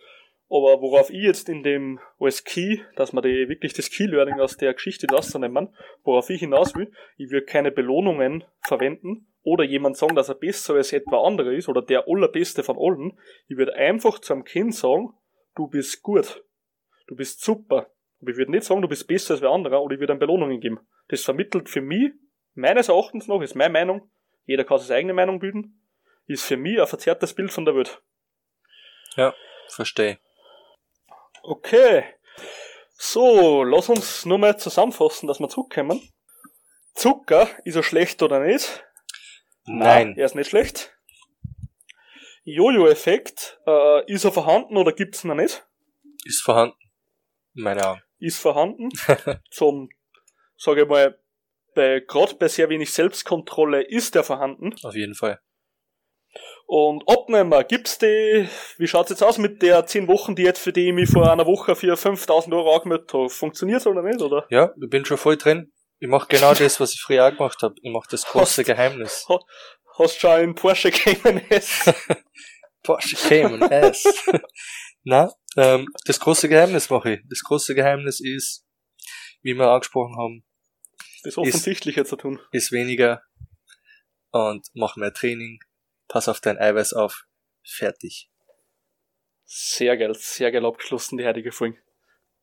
aber worauf ich jetzt in dem als Key, dass man die, wirklich das Key-Learning aus der Geschichte rausnehmen, worauf ich hinaus will, ich will keine Belohnungen verwenden oder jemand sagen, dass er besser als etwa andere ist oder der allerbeste von allen. Ich würde einfach zu einem Kind sagen, du bist gut, du bist super. Aber ich würde nicht sagen, du bist besser als wer anderer oder ich würde ihm Belohnungen geben. Das vermittelt für mich, meines Erachtens noch, ist meine Meinung, jeder kann seine eigene Meinung bilden, ist für mich ein verzerrtes Bild von der Welt. Verstehe. Okay. So, lass uns nur mal zusammenfassen, dass wir zurückkommen. Zucker, ist er schlecht oder nicht? Nein. Er ist nicht schlecht. Jojo-Effekt, äh, ist er vorhanden oder gibt's ihn noch nicht? Ist vorhanden. Meine Augen. Ist vorhanden. Zum, sage ich mal, bei, gerade bei sehr wenig Selbstkontrolle ist er vorhanden. Auf jeden Fall. Und Abnehmer, gibt's die, wie schaut's jetzt aus mit der 10 Wochen Diät, für die ich mich vor einer Woche für 5000 Euro angemeldet habe? Funktioniert's oder nicht, oder? Ja, ich bin schon voll drin. Ich mache genau das, was ich früher auch gemacht habe. Ich mache das große Hast- Geheimnis. Hast schon einen Porsche Cayman S? Porsche Cayman S. Na, ähm, das große Geheimnis mache ich. Das große Geheimnis ist, wie wir angesprochen haben, Das Offensichtliche zu tun. ist weniger und mach mehr Training. Pass auf dein Eiweiß auf. Fertig. Sehr geil, sehr geil abgeschlossen, die heutige Folge.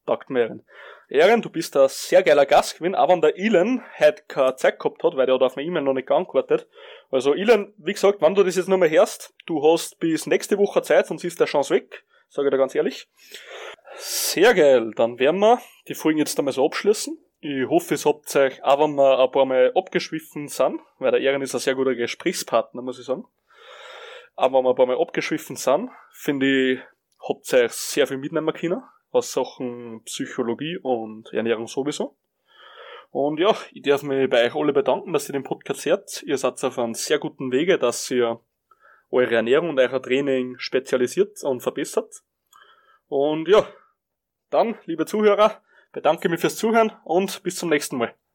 Taugt mir Ehren. Ehren, du bist ein sehr geiler Gast gewesen, auch wenn der Ilan heute keine Zeit gehabt hat, weil der hat auf meine E-Mail noch nicht geantwortet. Also Ilan, wie gesagt, wenn du das jetzt noch mal hörst, du hast bis nächste Woche Zeit, sonst ist der Chance weg, sage ich dir ganz ehrlich. Sehr geil, dann werden wir die Folgen jetzt einmal so abschließen. Ich hoffe, es habt euch, auch wenn wir ein paar Mal abgeschwiffen sind, weil der Ehren ist ein sehr guter Gesprächspartner, muss ich sagen. Aber wenn wir ein paar Mal abgeschwiffen sind, finde ich, habt ihr euch sehr viel mitnehmen können, aus Sachen Psychologie und Ernährung sowieso. Und ja, ich darf mich bei euch alle bedanken, dass ihr den Podcast hört. Ihr seid auf einem sehr guten Wege, dass ihr eure Ernährung und euer Training spezialisiert und verbessert. Und ja, dann, liebe Zuhörer, bedanke mich fürs Zuhören und bis zum nächsten Mal.